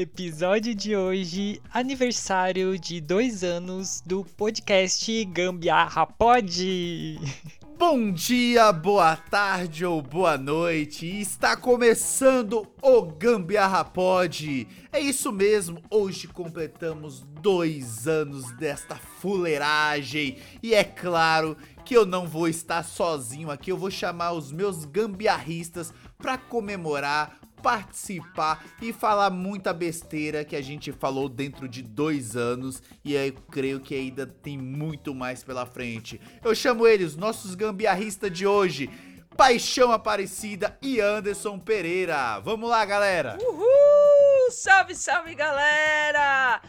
Episódio de hoje, aniversário de dois anos do podcast Gambiarra Pod. Bom dia, boa tarde ou boa noite. Está começando o Gambiarra Pod. É isso mesmo, hoje completamos dois anos desta fuleiragem. E é claro que eu não vou estar sozinho aqui, eu vou chamar os meus gambiarristas para comemorar participar e falar muita besteira que a gente falou dentro de dois anos e eu creio que ainda tem muito mais pela frente. Eu chamo eles, nossos gambiarristas de hoje, Paixão Aparecida e Anderson Pereira. Vamos lá, galera! Uhul! Salve, salve, galera!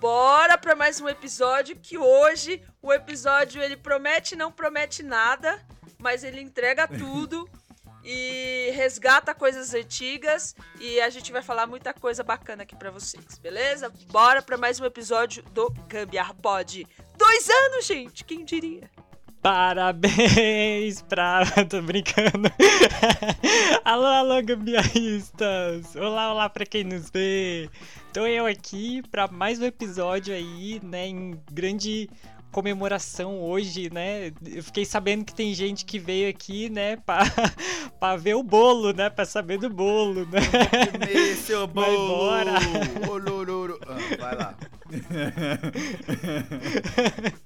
Bora para mais um episódio que hoje o episódio ele promete não promete nada, mas ele entrega tudo e resgata coisas antigas e a gente vai falar muita coisa bacana aqui para vocês, beleza? Bora para mais um episódio do Gambiar Pod. Dois anos, gente, quem diria? Parabéns pra. Tô brincando. alô, alô, gambiarristas! Olá, olá pra quem nos vê! Tô eu aqui pra mais um episódio aí, né? Em grande comemoração hoje, né? Eu fiquei sabendo que tem gente que veio aqui, né, pra, pra ver o bolo, né? Pra saber do bolo, né? Comer seu Vai bolo! Olororo. Ah, vai lá.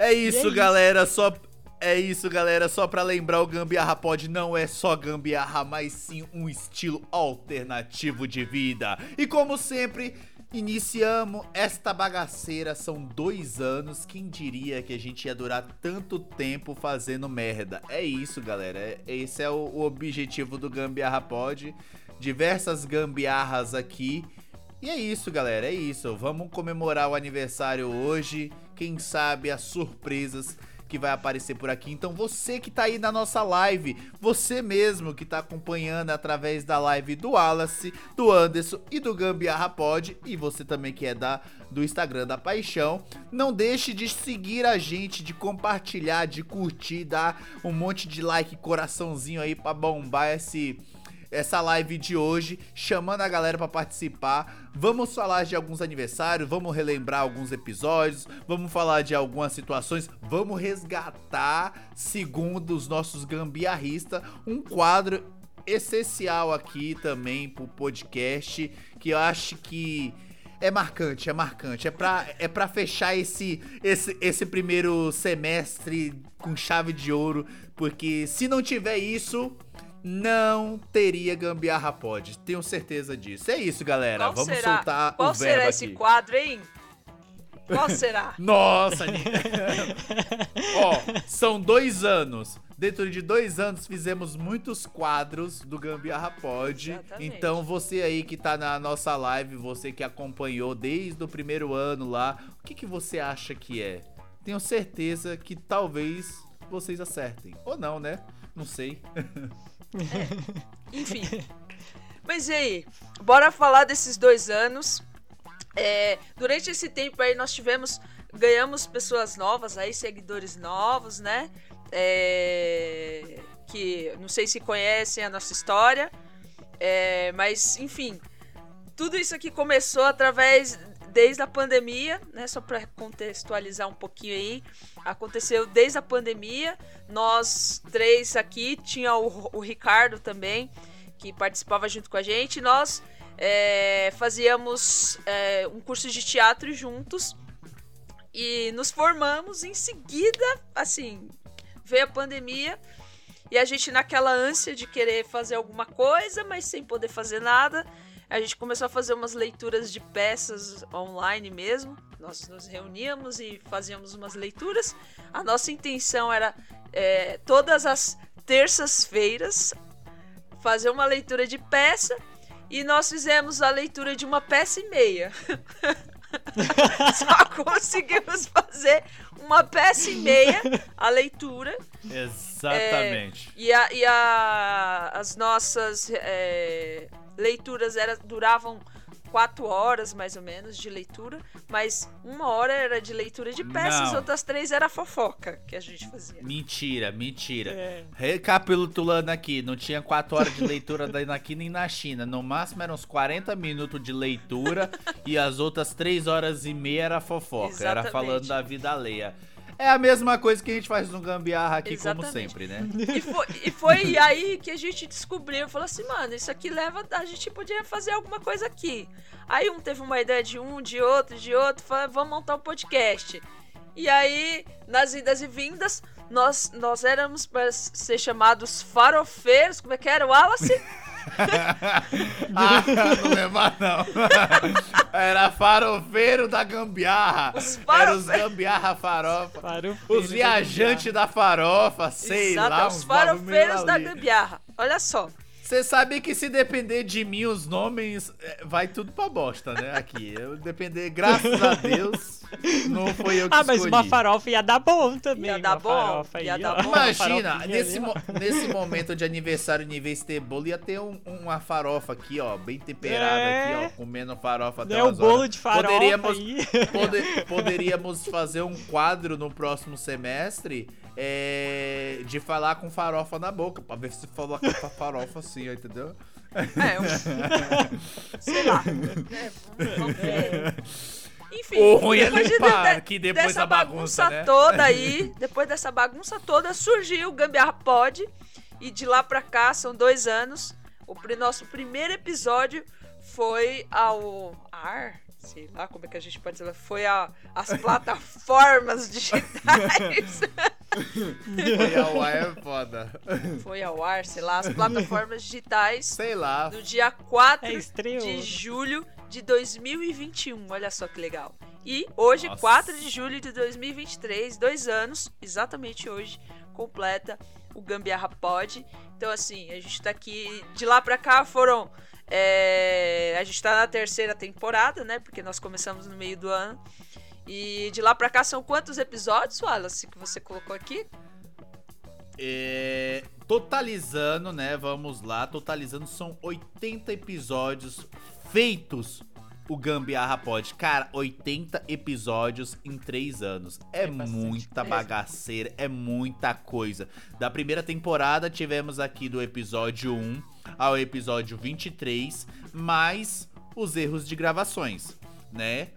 É isso, isso. galera. Só é isso, galera. Só pra lembrar, o Gambiarra Pod não é só gambiarra, mas sim um estilo alternativo de vida. E como sempre, iniciamos esta bagaceira. São dois anos. Quem diria que a gente ia durar tanto tempo fazendo merda? É isso, galera. É- Esse é o, o objetivo do Gambiarra Pod. Diversas gambiarras aqui. E é isso, galera, é isso. Vamos comemorar o aniversário hoje. Quem sabe as surpresas que vai aparecer por aqui. Então você que tá aí na nossa live, você mesmo que tá acompanhando através da live do Wallace, do Anderson e do Gambiarra Pod, e você também que é da do Instagram da Paixão, não deixe de seguir a gente, de compartilhar, de curtir, dar um monte de like, coraçãozinho aí pra bombar esse essa live de hoje, chamando a galera pra participar. Vamos falar de alguns aniversários, vamos relembrar alguns episódios, vamos falar de algumas situações, vamos resgatar, segundo os nossos gambiarristas, um quadro essencial aqui também pro podcast, que eu acho que é marcante, é marcante. É pra, é pra fechar esse, esse, esse primeiro semestre com chave de ouro, porque se não tiver isso, não teria Gambiarra Pod. Tenho certeza disso. É isso, galera. Qual Vamos será? soltar Qual o verbo será esse aqui. quadro, hein? Qual será? Nossa, Ó, são dois anos. Dentro de dois anos fizemos muitos quadros do Gambiarra Pod. Exatamente. Então você aí que tá na nossa live, você que acompanhou desde o primeiro ano lá, o que, que você acha que é? Tenho certeza que talvez vocês acertem. Ou não, né? Não sei. Enfim. Mas e aí? Bora falar desses dois anos. É, durante esse tempo aí nós tivemos, ganhamos pessoas novas aí, seguidores novos, né? É, que não sei se conhecem a nossa história, é, mas enfim, tudo isso aqui começou através desde a pandemia, né? Só para contextualizar um pouquinho aí, aconteceu desde a pandemia. Nós três aqui, tinha o, o Ricardo também, que participava junto com a gente. Nós é, fazíamos é, um curso de teatro juntos e nos formamos. Em seguida, assim, veio a pandemia e a gente, naquela ânsia de querer fazer alguma coisa, mas sem poder fazer nada, a gente começou a fazer umas leituras de peças online mesmo. Nós nos reuníamos e fazíamos umas leituras. A nossa intenção era é, todas as terças-feiras fazer uma leitura de peça e nós fizemos a leitura de uma peça e meia. Só conseguimos fazer uma peça e meia a leitura. Exatamente. E, a, e a- as nossas é, leituras era, duravam quatro horas, mais ou menos, de leitura. Mas uma hora era de leitura de peças, Não. outras três era fofoca que a gente fazia. Mentira, mentira. É. Recapitulando aqui, não tinha 4 horas de leitura aqui nem na China. No máximo eram uns 40 minutos de leitura e as outras 3 horas e meia era fofoca. Era Exatamente. falando da vida alheia. É a mesma coisa que a gente faz no Gambiarra aqui, como Exatamente. sempre, né? E foi, e foi aí que a gente descobriu, falou assim, mano, isso aqui leva, a gente podia fazer alguma coisa aqui. Aí um teve uma ideia de um, de outro, de outro, falou, vamos montar um podcast. E aí, nas idas e vindas, nós, nós éramos para ser chamados farofeiros, como é que era, Wallace? ah, não lembra não. Era farofeiro da gambiarra. Os Era os gambiarra farofa. Os viajantes da farofa, sei Exato, lá. os bagulho meio farofeiros da gambiarra. Olha só. Você sabe que se depender de mim, os nomes é, vai tudo pra bosta, né? Aqui. Eu depender, graças a Deus, não foi eu que Ah, mas escolhi. uma farofa ia dar bom também. Ia dar bom, ia aí, dar bom. Imagina, nesse, mo- nesse momento de aniversário, em vez de ter bolo, ia ter um- uma farofa aqui, ó, bem temperada É. aqui, ó, comendo farofa até É o bolo horas. de farofa Poderíamos, aí. pode- poderíamos fazer um quadro no próximo semestre é, de falar com farofa na boca, pra ver se fala com a farofa assim, ó, entendeu? É, um... sei lá. vamos- vamos ver. Enfim, O ruim é limpar de- aqui depois dessa da bagunça, né? toda aí, depois dessa bagunça toda, surgiu o Gambiarra Pod. E de lá pra cá, são dois anos. O nosso primeiro episódio foi ao ar, sei lá como é que a gente pode dizer, foi a, as plataformas digitais. Foi ao ar é foda. foi ao ar, sei lá, as plataformas digitais Sei lá. no dia 4 É, de julho de 2021. Olha só que legal. E hoje, Nossa. 4 de julho de 2023, dois anos, exatamente hoje, completa o Gambiarra Pod. Então, assim, a gente tá aqui. De lá pra cá foram. é, a gente tá na terceira temporada, né? Porque nós começamos no meio do ano. E de lá pra cá são quantos episódios, Wallace, que você colocou aqui? É, totalizando, né? Vamos lá. Totalizando, são 80 episódios feitos o Gambiarra Pod. Cara, 80 episódios em 3 anos. É, É muita bagaceira, é muita coisa. Da primeira temporada, tivemos aqui do episódio 1 ao episódio 23, mais os erros de gravações, né?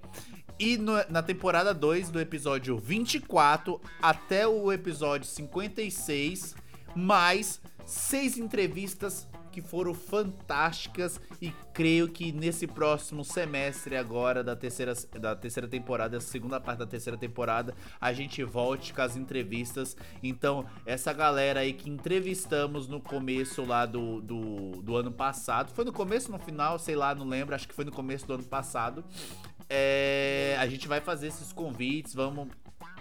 E no- na temporada 2, do episódio 24 até o episódio 56, mais seis entrevistas que foram fantásticas e creio que nesse próximo semestre agora da terceira, da terceira temporada, segunda parte da terceira temporada, a gente volte com as entrevistas. Então, essa galera aí que entrevistamos no começo lá do, do, do ano passado, foi no começo, no final, sei lá, não lembro, acho que foi no começo do ano passado. É, a gente vai fazer esses convites, vamos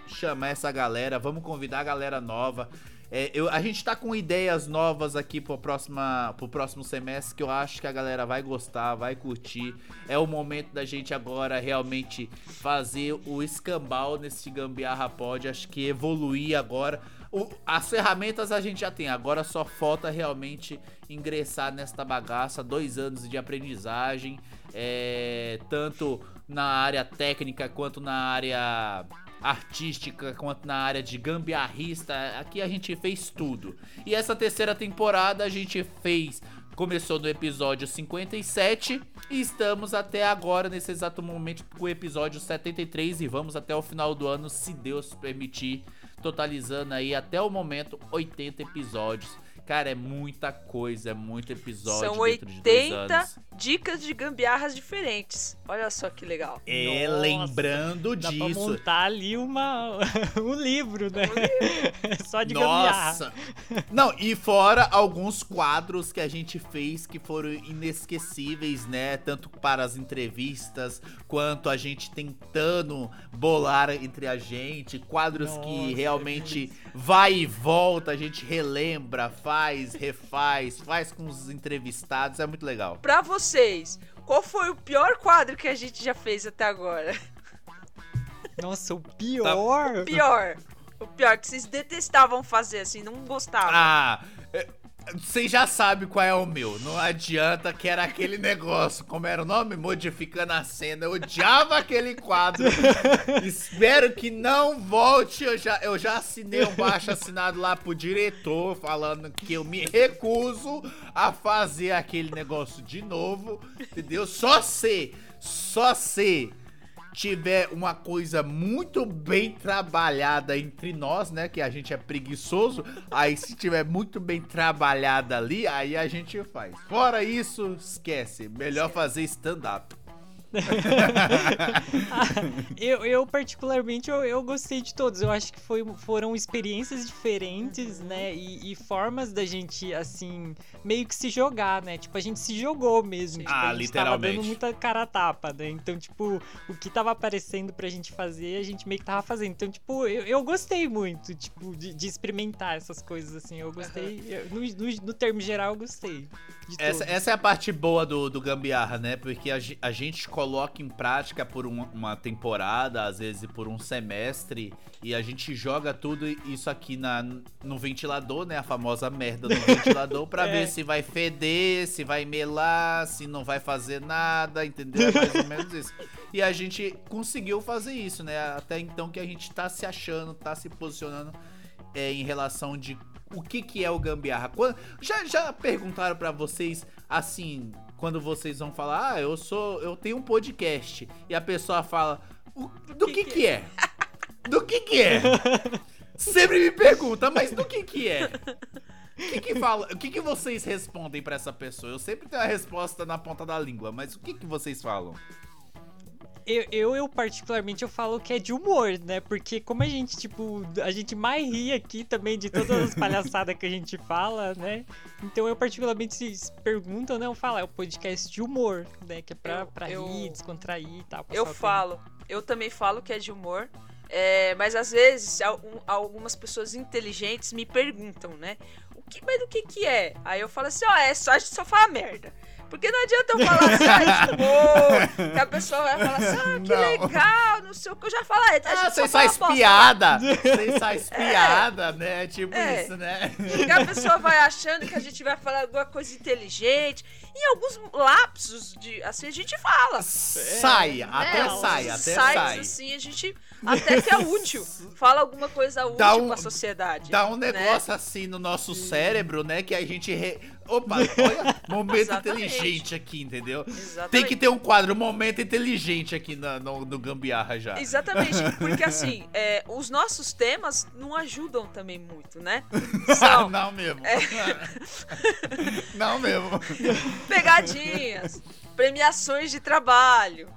chamar essa galera, vamos convidar a galera nova. É, eu- a gente tá com ideias novas aqui pro, próxima, pro próximo semestre que eu acho que a galera vai gostar, vai curtir. É o momento da gente agora realmente fazer o escambau nesse gambiarra pod. Acho que evoluir agora. O- as ferramentas a gente já tem, agora só falta realmente ingressar nesta bagaça. Dois anos de aprendizagem, é, tanto na área técnica quanto na área artística quanto na área de gambiarrista. Aqui a gente fez tudo. E essa terceira temporada a gente fez. Começou no episódio 57 e estamos até agora, nesse exato momento, com o episódio 73 e vamos até o final do ano, se Deus permitir, totalizando aí até o momento 80 episódios. Cara, é muita coisa, é muito episódio São dentro de dois 80 anos. dicas de gambiarras diferentes. Olha só que legal. É, Nossa, lembrando Dá pra disso. montar ali uma, um livro, né? Só de gambiarra. Nossa! Não, e fora alguns quadros que a gente fez que foram inesquecíveis, né? Tanto para as entrevistas, quanto a gente tentando bolar entre a gente. Quadros que Nossa, realmente vai e volta, a gente relembra, faz, refaz, faz com os entrevistados. É muito legal. Pra vocês, qual foi o pior quadro que a gente já fez até agora? Nossa, o pior. Pior. O pior que vocês detestavam fazer, assim, não gostavam. Ah, vocês já sabem qual é o meu. Não adianta que era aquele negócio. Como era o nome? Modificando a cena. Eu odiava aquele quadro. Espero que não volte. Eu já, eu já assinei um baixo assinado lá pro diretor falando que eu me recuso a fazer aquele negócio de novo. Entendeu? Só se, só se tiver uma coisa muito bem trabalhada entre nós, né? Que a gente é preguiçoso. Aí se tiver muito bem trabalhada ali, aí a gente faz. Fora isso, esquece. Melhor fazer stand-up. eu, eu, particularmente, eu, eu gostei de todos. Eu acho que foi, foram experiências diferentes, né? E, e formas da gente, assim, meio que se jogar, né? Tipo, a gente se jogou mesmo. Tipo, Ah, a gente literalmente. tava dando muita cara a tapa, né? Então, tipo, o que tava aparecendo pra gente fazer, a gente meio que tava fazendo. Então, tipo, eu, eu gostei muito, tipo, de, de experimentar essas coisas, assim. Eu gostei. eu- no, no, no termo geral, eu gostei. Essa, essa é a parte boa do, do Gambiarra, né? Porque a, a gente coloca em prática por uma, uma temporada, às vezes por um semestre, e a gente joga tudo isso aqui na, no ventilador, né? A famosa merda no ventilador, pra É. ver se vai feder, se vai melar, se não vai fazer nada, entendeu? É mais ou menos isso. E a gente conseguiu fazer isso, né? Até então que a gente tá se achando, tá se posicionando é, em relação de o que que é o gambiarra. Quan- já, já perguntaram pra vocês assim, quando vocês vão falar, ah, eu sou, eu tenho um podcast e a pessoa fala, "O- do que que é? Do que que é? Sempre me pergunta, mas do que que é? O que que fala? O que que vocês respondem pra essa pessoa? Eu sempre tenho a resposta na ponta da língua, mas o que que vocês falam? Eu, eu, eu, particularmente, eu falo que é de humor, né? Porque como a gente, tipo, a gente mais ri aqui também de todas as palhaçadas que a gente fala, né? Então eu particularmente, se perguntam, né? Eu falo, é um podcast de humor, né? Que é pra, Eu- pra eu- rir, descontrair e tal. Eu o falo, eu também falo que é de humor. é, mas às vezes al- um- algumas pessoas inteligentes me perguntam, né? O que, mas do que que é? Aí eu falo assim, ó, é só a gente só fala merda. Porque não adianta eu falar assim, ah, que a pessoa vai falar assim, ah, que Não. legal, não sei o que. Eu já falo, ah, fala faz bosta. piada! Vocês faz piada, né? Tipo É. isso, né? Porque a pessoa vai achando que a gente vai falar alguma coisa inteligente. E alguns lapsos de assim a gente fala. Sai, até É, sai, até insights, sai. assim, a gente até que é útil. Fala alguma coisa útil Dá um- pra sociedade. Dá um né? negócio assim no nosso cérebro, né? Que a gente. Re... Opa, olha, momento Exatamente. inteligente aqui, entendeu? Exatamente. Tem que ter um quadro, momento inteligente aqui na- no, no Gambiarra já. Exatamente, porque assim, é, os nossos temas não ajudam também muito, né? São não mesmo. É. não mesmo. pegadinhas, premiações de trabalho,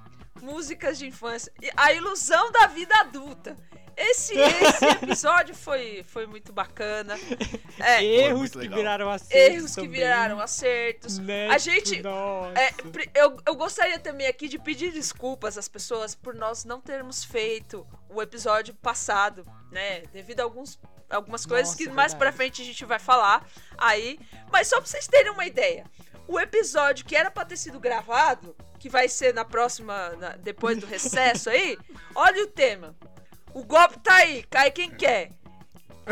músicas de infância, e a ilusão da vida adulta. Esse, esse episódio foi, foi muito bacana. É, Erros muito que viraram acertos. erros que também, viraram acertos. né? A Tipo, gente. nossa. É, eu, eu gostaria também aqui de pedir desculpas às pessoas por nós não termos feito o episódio passado, né? Devido a alguns, algumas coisas Nossa, que é mais pra frente a gente vai falar aí. Mas só pra vocês terem uma ideia. O episódio que era pra ter sido gravado, que vai ser na próxima. na- depois do recesso aí, olha o tema. O golpe tá aí, cai quem quer.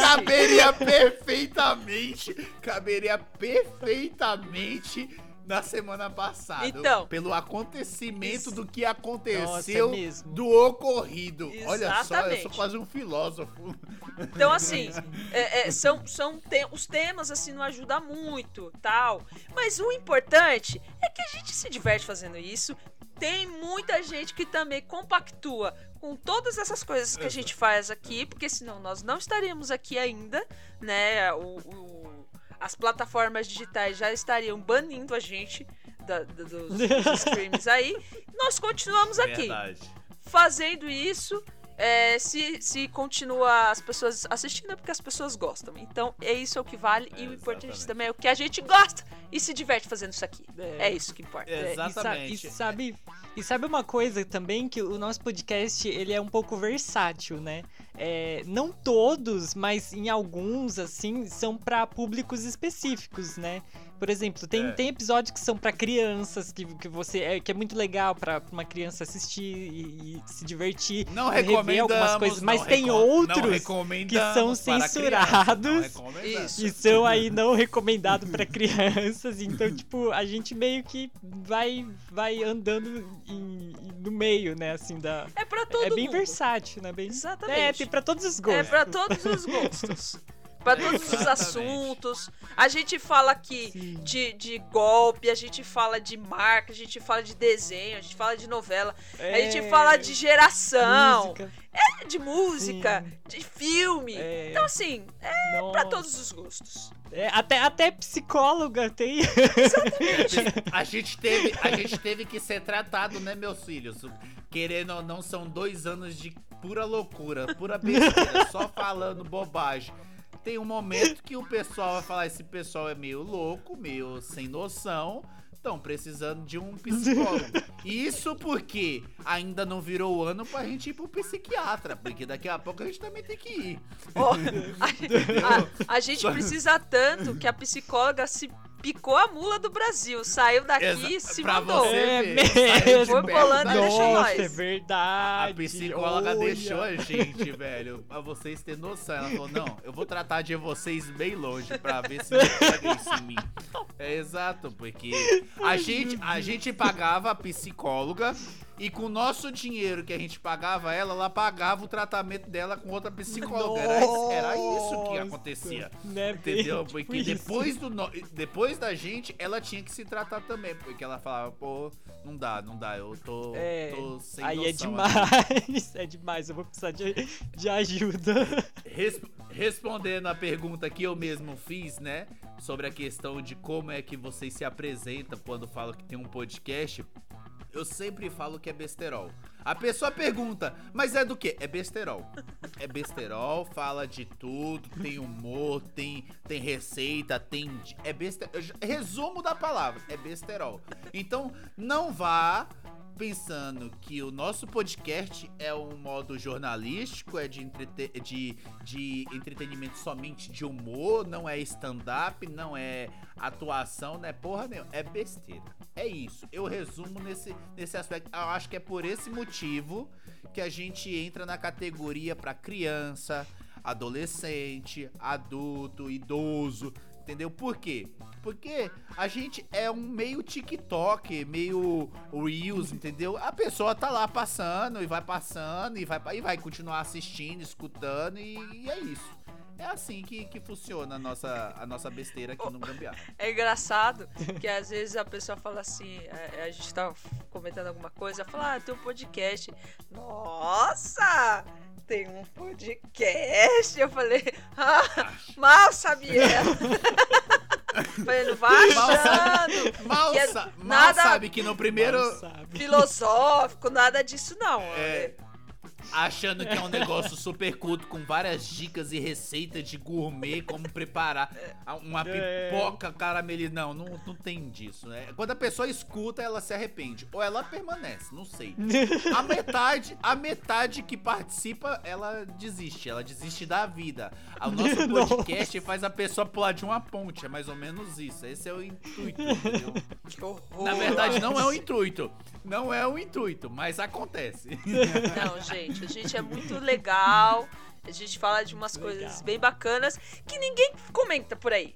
Caberia perfeitamente. Caberia perfeitamente na semana passada. Então. Pelo acontecimento Isso. do que Nossa, aconteceu é mesmo. do ocorrido. Olha só, eu Exatamente. sou quase um filósofo. Então, assim, é- é, são, são te- os temas, assim, não ajudam muito, tal. Mas o importante é que a gente se diverte fazendo isso. Tem muita gente que também compactua com todas essas coisas que a gente faz aqui, porque senão nós não estaríamos aqui ainda, né? O, o- as plataformas digitais já estariam banindo a gente da- da- dos, dos streams aí. Nós continuamos aqui Verdade. fazendo isso. É, se, se continua as pessoas assistindo é porque as pessoas gostam. Então é isso é o que vale. e o importante também é o que a gente gosta e se diverte fazendo isso aqui. É. É, isso que importa. É, e Exatamente. E, sabe, e sabe uma coisa também que o nosso podcast ele é um pouco versátil, né? É, não todos, mas em alguns assim são para públicos específicos, né? Por exemplo, tem, É. tem episódios que são para crianças que, que você é, que é muito legal para uma criança assistir e, e se divertir, Não rever recomendamos. algumas coisas, mas tem outros que são censurados. criança, e são aí não recomendados para crianças. Então, tipo, a gente meio que vai vai andando em- no meio, né, assim da É pra todo É bem mundo. versátil, né? Bem... Exatamente. É, tem pra todos os É gostos. pra todos os gostos. Pra todos os assuntos. A gente fala aqui Sim. de, de golpe, a gente fala de marca, a gente fala de desenho, a gente fala de novela, a gente É, fala de geração, música. de música, de filme. É. Então, assim, é Nossa. pra todos os gostos. É, até, até psicóloga tem. A gente, teve, a gente teve que ser tratado, né, meus filhos? Querendo ou não, são dois anos de pura loucura, pura besteira, só falando bobagem. Tem um momento que o pessoal vai falar: esse pessoal é meio louco, meio sem noção. Estão precisando de um psicólogo. Isso porque ainda não virou o ano pra gente ir pro psiquiatra. Porque daqui a pouco a gente também tem que ir. Ó, a, a- a gente precisa tanto que a psicóloga se picou a mula do Brasil. Saiu daqui e se pra mandou. você É ver, mesmo. Foi perto colando da e deixou nós. é A verdade. psicóloga olha. deixou a gente, velho, pra vocês terem noção. Ela falou: não, eu vou tratar de vocês bem longe pra ver se não pega isso em mim. É exato, porque a gente, a gente pagava a psicóloga e com o nosso dinheiro que a gente pagava ela, ela pagava o tratamento dela com outra psicóloga. Era, era isso que acontecia. Né, Entendeu? bem, Porque tipo isso. depois, do depois da gente, ela tinha que se tratar também. Porque ela falava, pô, não dá, não dá, eu tô, É, tô sem aí é demais, é demais, eu vou precisar de, de ajuda. Res- respondendo a pergunta que eu mesmo fiz, né? Sobre a questão de como é que vocês se apresentam quando falam que tem um podcast. Eu sempre falo que é besterol. A pessoa pergunta, mas é do que? É besterol. É besterol, fala de tudo, tem humor, tem, tem receita, tem. É besterol. Resumo da palavra, é besterol. Então, não vá pensando que o nosso podcast é um modo jornalístico, é de, entrete- de, de entretenimento somente de humor, não é stand-up, não é atuação, não é porra nenhuma, é besteira. É isso. Eu resumo nesse, nesse aspecto. Eu acho que é por esse motivo que a gente entra na categoria pra criança, adolescente, adulto, idoso. Entendeu? Por quê? Porque a gente é um meio TikTok, meio Reels, entendeu? A pessoa tá lá passando e vai passando e vai, e vai continuar assistindo, escutando e, e é isso. É assim que, que funciona a nossa, a nossa besteira aqui no Gambiarra. É engraçado que às vezes a pessoa fala assim, a, a gente tá comentando alguma coisa, fala, ah, tem um podcast. Nossa! Tem um podcast. Eu falei, ah, mal sabia. falei, não vai Mal achando. Mal, Que é sa- mal nada- sabe que no primeiro. Mal sabe. Filosófico, nada disso não. É, achando que é um negócio super culto com várias dicas e receitas de gourmet, como preparar uma É. pipoca caramelizada. Não, não, não tem disso. Né? Quando a pessoa escuta, ela se arrepende. Ou ela permanece, não sei. A metade, a metade que participa, ela desiste. Ela desiste da vida. O nosso podcast faz a pessoa pular de uma ponte. É mais ou menos isso. Esse é o intuito, entendeu? Que horror. Na verdade, não é o intuito. Não é o intuito, mas acontece. Não, gente, a gente é muito legal. A gente fala de umas Legal. coisas bem bacanas que ninguém comenta por aí.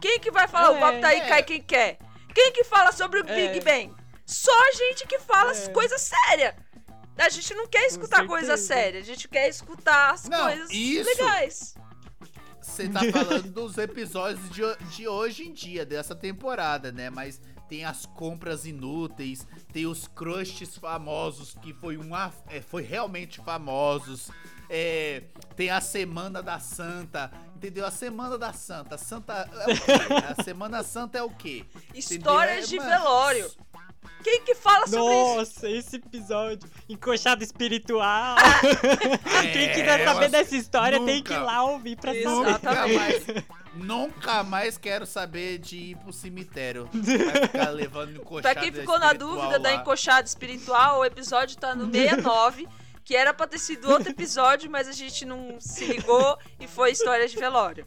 Quem que vai falar o É, golpe tá aí, é. cai quem quer? Quem que fala sobre o É. Big Bang? Só a gente que fala as É. coisas sérias. A gente não quer escutar coisa séria, a gente quer escutar as Não, coisas isso. legais. Você tá falando dos episódios de, de hoje em dia, dessa temporada, né? Mas tem as compras inúteis, tem os crushes famosos que foi um af- é, foi realmente famosos. É, tem a Semana da Santa, entendeu? A Semana da Santa, Santa é o quê? A Semana Santa é o quê? Histórias de É, mano, velório. Quem que fala sobre isso? Nossa, esse episódio. Encoxado espiritual. Quem quiser É, saber dessa história tem que ir nunca- lá ouvir pra Isso. saber. Nunca Exatamente. mais, nunca mais quero saber de ir pro cemitério. Vai ficar levando encoxada Pra quem ficou na dúvida da lá. encoxada espiritual, o episódio tá no 69, que era pra ter sido outro episódio, mas a gente não se ligou e foi história de velório.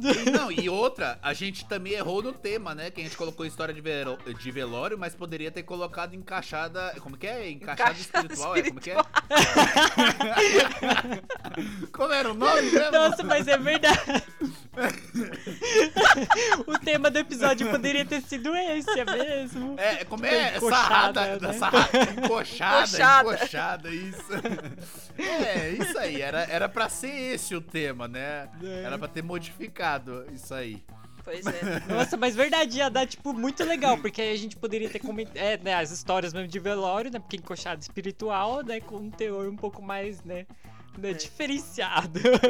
E, não, e outra, a gente também errou no tema, né? Que a gente colocou história de, velo- de velório, mas poderia ter colocado encaixada. Como que é? Encaixada, Encaixada espiritual, é? Como que é? como era o nome mesmo? Nossa, mas é verdade. o tema do episódio poderia ter sido esse, é mesmo? É, como é? Encoxada, Sarrada, né? sarrada, encoxada, Encoxada. encoxada, isso. É, isso aí, era, era pra ser esse o tema, né? É. Era pra ter modificado isso aí. Pois é. Nossa, mas verdade, ia dar, tipo, muito legal, porque aí a gente poderia ter comentado, é, né, as histórias mesmo de velório, né, porque encoxado espiritual, né, com um teor um pouco mais, né, né, É. diferenciado. Pra,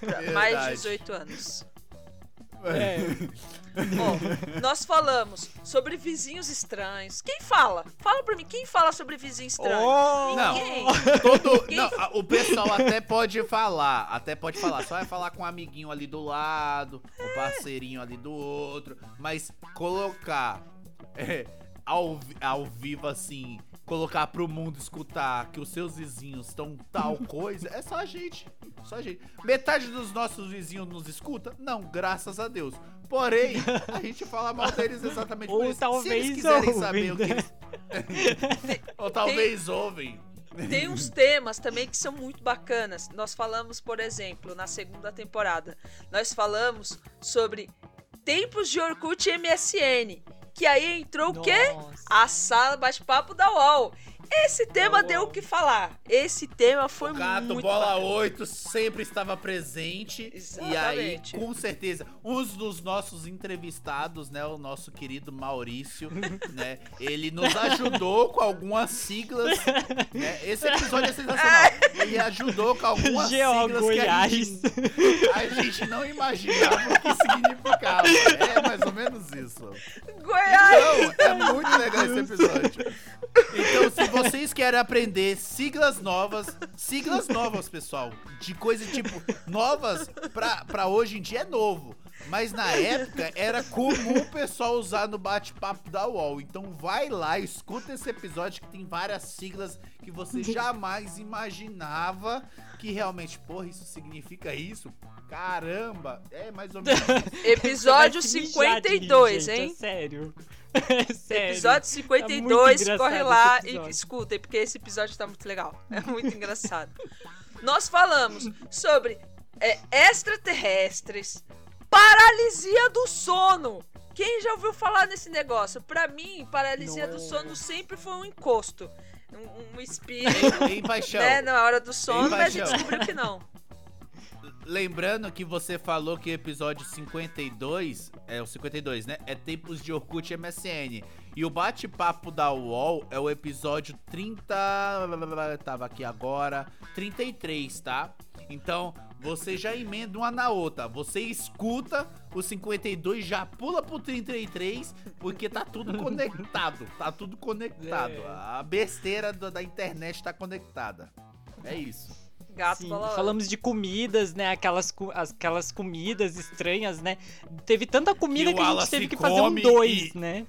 pra mais de Verdade. 18 anos. É. Ó, nós falamos sobre vizinhos estranhos. Quem fala? Fala pra mim, quem fala sobre vizinho estranho? Oh! Não. Ninguém. Todo, Quem não, o pessoal até pode falar, até pode falar, só vai falar com um amiguinho ali do lado, o parceirinho ali do outro, mas colocar é, ao, ao vivo assim, colocar pro mundo escutar que os seus vizinhos estão tal coisa, é só a gente, só a gente. Metade dos nossos vizinhos nos escuta? Não, graças a Deus. Porém, a gente fala mal deles exatamente por isso. talvez Se eles quiserem ouvem, saber o que né? eles... Ou talvez ouvem. Tem uns temas também que são muito bacanas. Nós falamos, por exemplo, na segunda temporada, nós falamos sobre tempos de Orkut e MSN. Que aí entrou o quê? Nossa. A sala bate-papo da UOL. Esse tema deu o que falar. Esse tema foi o gato muito Bola bacana. 8 sempre estava presente. E aí, Exatamente. com certeza, um dos nossos entrevistados, né? O nosso querido Maurício, né? Ele nos ajudou com algumas siglas. Né, esse episódio é sensacional. Ele ajudou com algumas siglas que a gente, a gente não imaginava o que significava. É mais ou menos isso. Goiás! Então, é muito legal esse episódio. Então, se vocês querem aprender siglas novas, siglas novas, pessoal, de coisa tipo novas pra, pra hoje em dia é novo. Mas na época era comum o pessoal usar no bate-papo da UOL. Então vai lá, escuta esse episódio que tem várias siglas que você jamais imaginava que realmente, porra, isso significa isso? Caramba! É mais ou menos. Episódio Você vai se mijar de rir, 52, gente, hein? É sério. É sério. Episódio Tá 52, muito corre engraçado lá e escutem, porque esse episódio tá muito legal. É muito engraçado. Nós falamos sobre é, extraterrestres, paralisia do sono. Quem já ouviu falar nesse negócio? Pra mim, paralisia do Nossa. sono sempre foi um encosto. Um, um espírito, Em paixão. né, na hora do sono, mas a gente descobriu que não. Lembrando que você falou que o episódio 52, é o 52, né? É Tempos de Orkut e MSN. E o bate-papo da UOL é o episódio 30. Tava aqui agora. 33, tá? Então, você já emenda uma na outra. Você escuta o 52, já pula pro 33, porque tá tudo conectado. Tá tudo conectado. É. A besteira da da internet tá conectada. É isso. Gato Sim, bola falamos de comidas, né? Aquelas, aquelas comidas estranhas, né? Teve tanta comida o que, a gente teve que fazer um dois, e- né?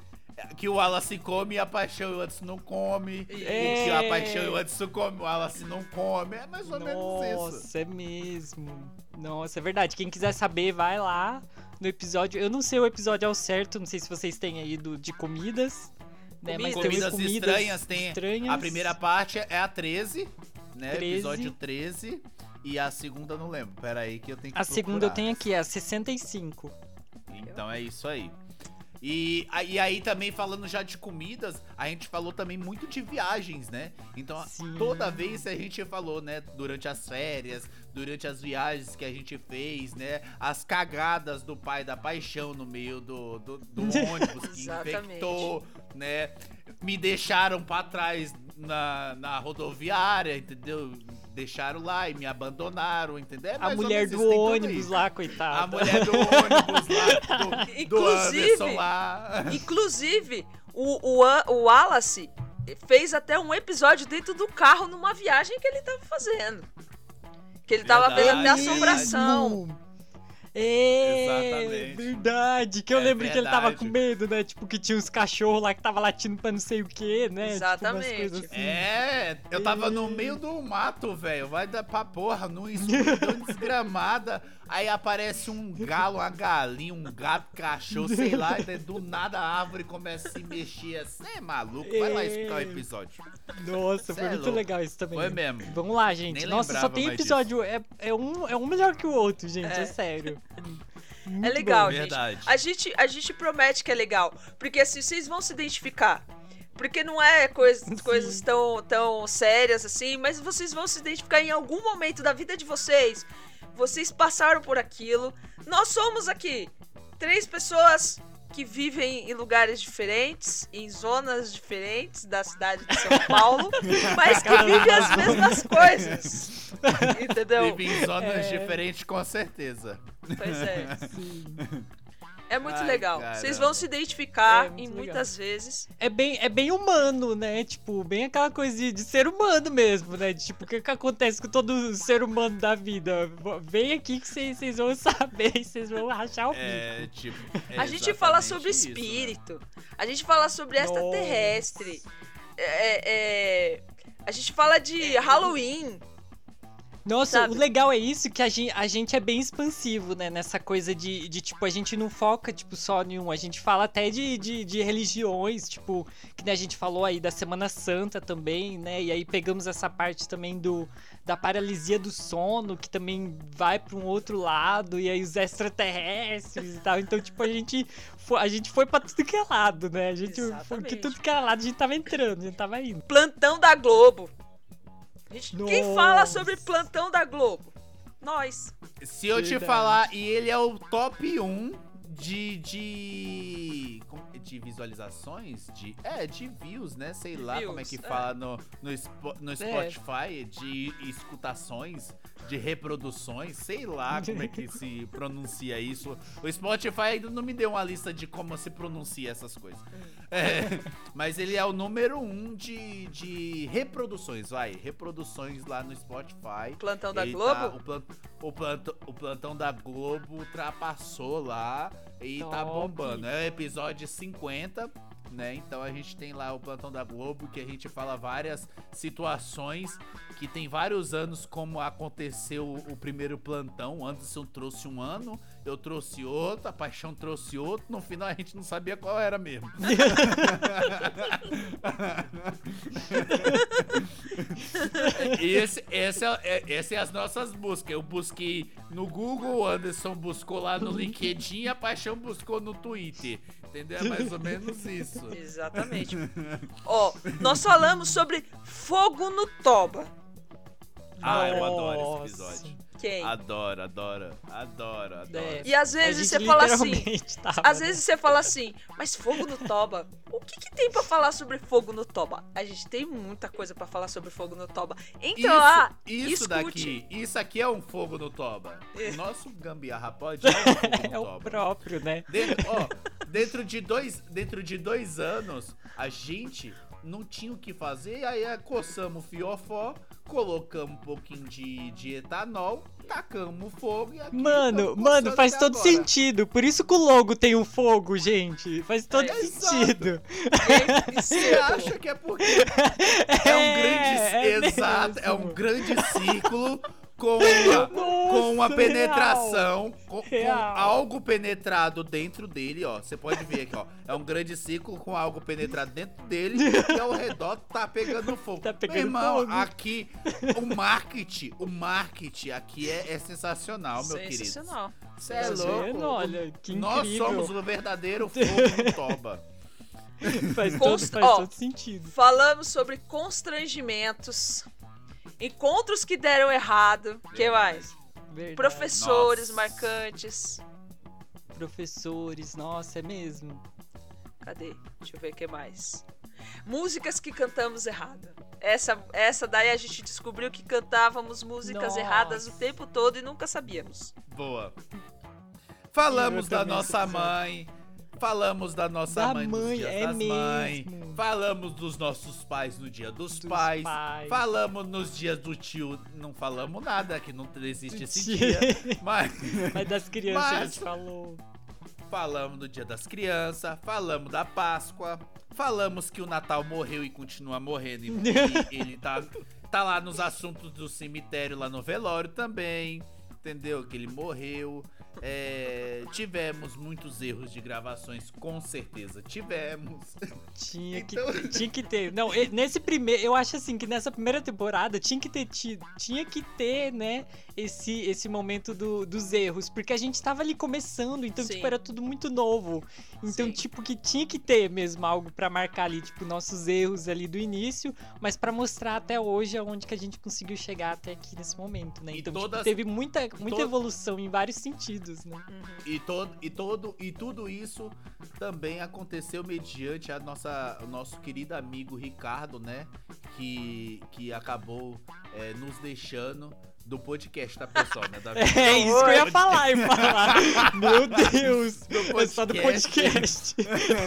Que o Wallace come e a paixão e o Anderson não come. É. E que a paixão e o Anderson come, o Wallace não come. É mais ou menos isso. Nossa, é mesmo. Nossa, é verdade. Quem quiser saber, vai lá no episódio. Eu não sei o episódio ao certo, não sei se vocês têm aí do, de comidas. Né? Mas Comidas. teve Comidas, comidas estranhas tem. estranhas. A primeira parte é a 13, né? 13. Episódio 13. E a segunda eu não lembro. Pera aí que eu tenho que A segunda eu procurar. tenho aqui, a 65. Então é isso aí. E, e aí também falando já de comidas, a gente falou também muito de viagens, né? Então Sim. toda vez a gente falou, né, durante as férias, durante as viagens que a gente fez, né? As cagadas do pai da paixão no meio do, do, do ônibus que infectou, né? Me deixaram pra trás na, na rodoviária, entendeu? Deixaram lá e me abandonaram, entendeu? É A mulher do ônibus lá, coitada. A mulher do ônibus lá, do, do Inclusive- Anderson lá. Inclusive, o, o, o Wallace fez até um episódio dentro do carro numa viagem que ele tava fazendo. Que ele tava vendo até Verdade. assombração. É, Exatamente. verdade. Que eu É lembro que ele tava verdade. com medo, né? Tipo, que tinha uns cachorros lá que tava latindo pra não sei o que, né? Tipo, Exatamente. coisas assim. É, eu tava no meio do mato, velho. Vai dar pra porra, numa escuridão desgramada. Aí aparece um galo, uma galinha, um gato, cachorro, sei lá. E daí do nada a árvore começa a se mexer. Você é maluco? Vai lá escutar o É. episódio. Nossa, Cê foi é muito louco. legal isso também. Foi mesmo. Vamos lá, gente. Nem Nossa, só tem episódio. É, é, um, é um melhor que o outro, gente. É, É. sério. É legal, bom. gente. Verdade. A gente. A gente promete que é legal. Porque assim, vocês vão se identificar. Porque não é coisa, Sim. coisas tão, tão sérias assim, mas vocês vão se identificar em algum momento da vida de vocês. Vocês passaram por aquilo. Nós somos aqui três pessoas que vivem em lugares diferentes, em zonas diferentes da cidade de São Paulo, mas que vivem as mesmas coisas. Entendeu? Vive em zonas É. diferentes, com certeza. Pois é. Sim. É muito Ai, legal. caramba. Vocês vão se identificar É, em legal. muitas vezes. É bem, é bem humano, né? Tipo, bem aquela coisa de, de ser humano mesmo, né? De, tipo, o que, que acontece com todo ser humano da vida? Vem aqui que vocês vão saber e vocês vão rachar o bico. É, tipo. é a gente fala sobre isso, né? espírito. A gente fala sobre extraterrestre. É, é, a gente fala de Halloween. Nossa, Sabe? o legal é isso, que a gente, a gente é bem expansivo, né? Nessa coisa de, de, tipo, a gente não foca, tipo, só em um. A gente fala até de, de, de religiões, tipo, que né, a gente falou aí da Semana Santa também, né? E aí pegamos essa parte também do da paralisia do sono, que também vai para um outro lado, e aí os extraterrestres e tal. Então, tipo, a gente foi, a gente foi pra tudo que é lado, né? A gente foi Exatamente. que tudo que era lado, a gente tava entrando, a gente tava indo. Plantão da Globo. Gente- quem fala sobre plantão da Globo? Nós. Se eu te falar, e ele é o top 1 de. de. como- de visualizações? De. É, de views, né? Sei lá Views, como é que é. fala no, no, no Spotify, de escutações, de reproduções, sei lá como é que se pronuncia isso. O Spotify ainda não me deu uma lista de como se pronuncia essas coisas. É, mas ele é o número 1 de, de reproduções, vai. Reproduções lá no Spotify. Plantão da Ele Globo? tá- o, plan- o plantão, o plantão da Globo ultrapassou lá e tá Top. bombando. É o episódio 50, né? Então a gente tem lá o plantão da Globo que a gente fala várias situações que tem vários anos como aconteceu o primeiro plantão. O Anderson trouxe um ano, eu trouxe outro, a Paixão trouxe outro. No final a gente não sabia qual era mesmo. Esse, esse é, é, essa é as nossas buscas. Eu busquei no Google, o Anderson buscou lá no LinkedIn, a Paixão buscou no Twitter. Entendeu? É mais ou menos isso. Exatamente. Ó, nós falamos sobre fogo no toba. Ah, eu adoro Nossa. esse episódio. Quem? Adoro, adoro, adoro, adoro. É. E às vezes você fala assim. tava, Às né? vezes você fala assim, mas fogo no toba? O que, que tem pra falar sobre fogo no toba? A gente tem muita coisa pra falar sobre fogo no toba. Entra Isso, lá, isso escute. daqui, isso aqui é um fogo no toba. É. O nosso gambiarra pode é um fogo no É o toba. próprio, né? Dentro, ó, dentro de dois, dentro de dois anos, a gente não tinha o que fazer, aí é, coçamos o fiofó, colocamos um pouquinho de, de etanol, tacamos o fogo e aqui Mano, mano, faz todo agora. sentido. Por isso que o logo tem um fogo, gente. Faz todo É, sentido. Gente, Você acha que é porque é um grande, é exato, é um grande círculo com uma, com penetração, com, com algo penetrado dentro dele, ó. Você pode ver aqui, ó. É um grande círculo com algo penetrado dentro dele e ao redor tá pegando fogo. Tá pegando Meu irmão, fogo. aqui o marketing, o marketing aqui é, é sensacional, meu querido. sensacional. Cê é Tá louco. vendo? Olha, que Nós incrível. somos o verdadeiro fogo no toba. Faz, todo, Const- faz ó, todo sentido. Falamos sobre constrangimentos, encontros que deram errado. que mais? Verdade. Professores Nossa. marcantes. Professores, nossa, é mesmo. Cadê? Deixa eu ver o que mais. Músicas que cantamos errado. Essa, essa daí a gente descobriu que cantávamos músicas Nossa. erradas o tempo todo e nunca sabíamos. Boa. Falamos da nossa mãe. Falamos da nossa Da mãe nos mãe, é das mães. mesmo. Falamos dos nossos pais no dia dos, Dos pais. pais. Falamos nos dias do tio. Não falamos nada, que não existe esse dia. Mas Mas das crianças a Mas- gente falou. falamos do dia das crianças. Falamos da Páscoa. Falamos que o Natal morreu e continua morrendo. E ele, ele tá, tá lá nos assuntos do cemitério, lá no velório também. Entendeu? Que ele morreu. É, tivemos muitos erros de gravações, com certeza. Tivemos. Tinha que Então- ter, tinha que ter. Não, nesse primeiro, eu acho assim que nessa primeira temporada tinha que ter tido, tinha que ter, né, esse esse momento do- dos erros, porque a gente tava ali começando, então Sim. tipo era tudo muito novo. Então, Sim. tipo que tinha que ter mesmo algo pra marcar ali, tipo nossos erros ali do início, mas pra mostrar até hoje aonde que a gente conseguiu chegar até aqui nesse momento, né? E Então, tipo, teve muita muita to- evolução em vários sentidos, né? E todo, e todo e tudo isso também aconteceu mediante a nossa, o nosso querido amigo Ricardo, né? Que, que acabou é, nos deixando do podcast, tá, pessoal? Né? É isso que eu ia falar, ia falar. Meu Deus! É só do podcast.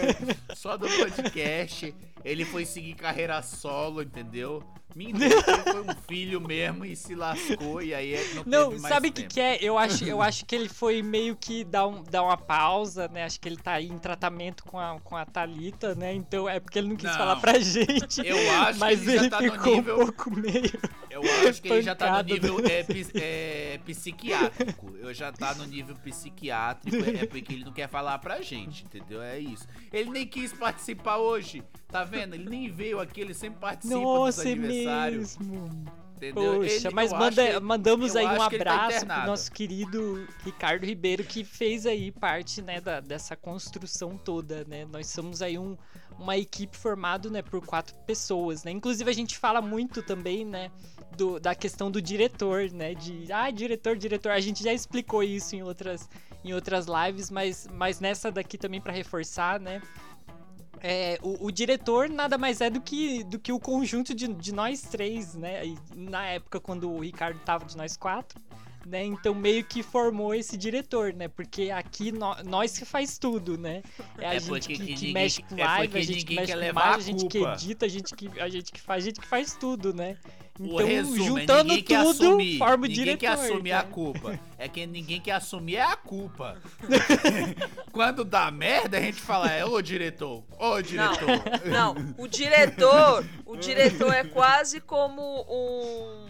Só do podcast. Ele foi seguir carreira solo, entendeu? Mentira, ele foi um filho mesmo e se lascou e aí é- não, Não, teve mais sabe o que, que é? Eu acho, eu acho que ele foi meio que dar, um, dar uma pausa, né? Acho que ele tá aí em tratamento com a, com a Thalita, né? Então é porque ele não quis Não. falar pra gente. Eu acho que mas ele já ele tá no ficou nível- um pouco meio. Eu acho que ele já tá no nível é, é, psiquiátrico. Eu já tá no nível psiquiátrico. É porque ele não quer falar pra gente, entendeu? É isso. Ele nem quis participar hoje. Tá vendo? Ele nem veio aqui, ele sempre participa Nossa, dos é aniversários. mesmo. Entendeu? Poxa, Ele- mas manda- mandamos aí um tá abraço pro internado. nosso querido Ricardo Ribeiro, que fez aí parte, né, da, dessa construção toda, né? Nós somos aí um, uma equipe formada, né, por quatro pessoas, né? Inclusive a gente fala muito também, né, do, da questão do diretor, né? De, ah, diretor, diretor. A gente já explicou isso em outras, em outras lives, mas, mas nessa daqui também pra reforçar, né? É, o, o diretor nada mais é do que, do que o conjunto de, de nós três, né? E na época, quando o Ricardo tava de nós quatro, né? Então meio que formou esse diretor, né? Porque aqui nó- nós que faz tudo, né? É a É gente que, que que ninguém- mexe com é live, porque a gente que mexe com imagem, a a gente que edita, a gente que, a gente que faz, a gente que faz tudo, né? O Então, resumo é juntando ninguém quer tudo, assumir, forma o ninguém diretor. quer assumir né? a culpa. É que ninguém quer assumir é a culpa. Quando dá merda, a gente fala, é ô diretor, ô diretor. Não, o diretor, o diretor é quase como um.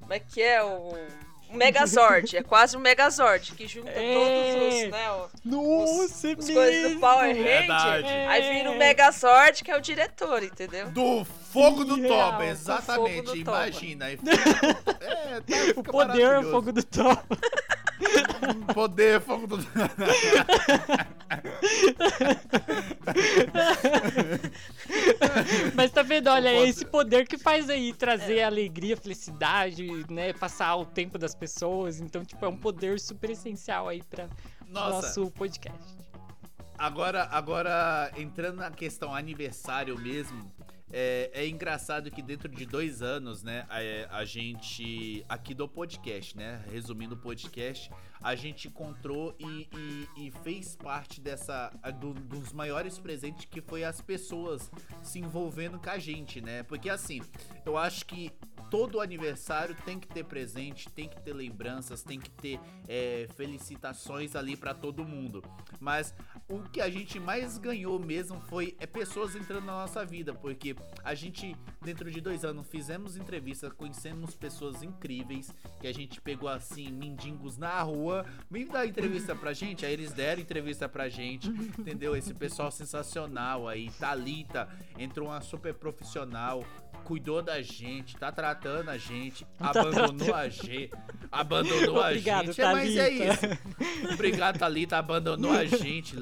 Como é que é? O. Um Megazord, é quase um Megazord, que junta É. todos os, né, o- Nossa, é as coisas do Power Verdade. Ranger. Aí vira o Megazord, que é o diretor, entendeu? Do fogo do toba, exatamente. do toba. Imagina. É, tá, O poder é fogo do Thor. Poder, fogo do Mas tá vendo, olha, é esse poder que faz aí trazer alegria, felicidade, né? Passar o tempo das pessoas. Então, tipo, é um poder super essencial aí pra Nossa, nosso podcast. Agora, agora entrando na questão aniversário mesmo, é, é engraçado que dentro de dois anos, né, a, a gente aqui do podcast, né, resumindo o podcast, a gente encontrou e, e- e fez parte dessa do- dos maiores presentes que foi as pessoas se envolvendo com a gente, né? Porque assim, eu acho que todo aniversário tem que ter presente, tem que ter lembranças, tem que ter é, felicitações ali pra todo mundo. Mas o que a gente mais ganhou mesmo foi é, pessoas entrando na nossa vida, porque a gente, dentro de dois anos, fizemos entrevista, conhecemos pessoas incríveis, que a gente pegou assim, mendigos na rua, vem dar entrevista pra gente, aí eles deram entrevista pra gente, entendeu? Esse pessoal sensacional aí, Thalita, entrou uma super profissional, cuidou da gente, tá tratando a gente, Tá abandonou tratando. a gente, abandonou Obrigado, a gente. É, mas é Thalita. isso. Obrigado, Thalita, abandonou a gente,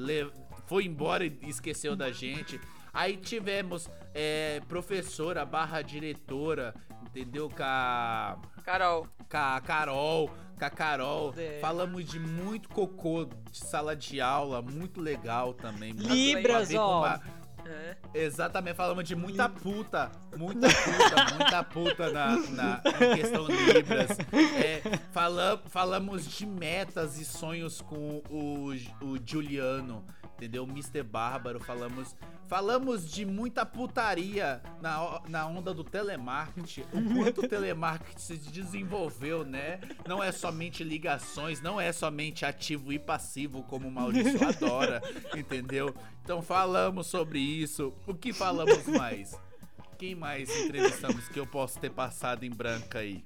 foi embora e esqueceu da gente. Aí tivemos é, professora barra diretora, entendeu? Com a Carol. com a Carol, com a Carol. É. Falamos de muito cocô de sala de aula, muito legal também. Libras, ó. Ver como a- É. Exatamente, falamos de muita puta, muita puta, muita puta na, na em questão de Libras. É, falam, falamos de metas e sonhos com o, o Juliano, entendeu? Mr. Bárbaro, falamos, falamos de muita putaria na, na onda do telemarketing, o quanto o telemarketing se desenvolveu, né? Não é somente ligações, não é somente ativo e passivo, como o Maurício adora, entendeu? Então falamos sobre isso. O que falamos mais? Quem mais entrevistamos que eu posso ter passado em branca aí?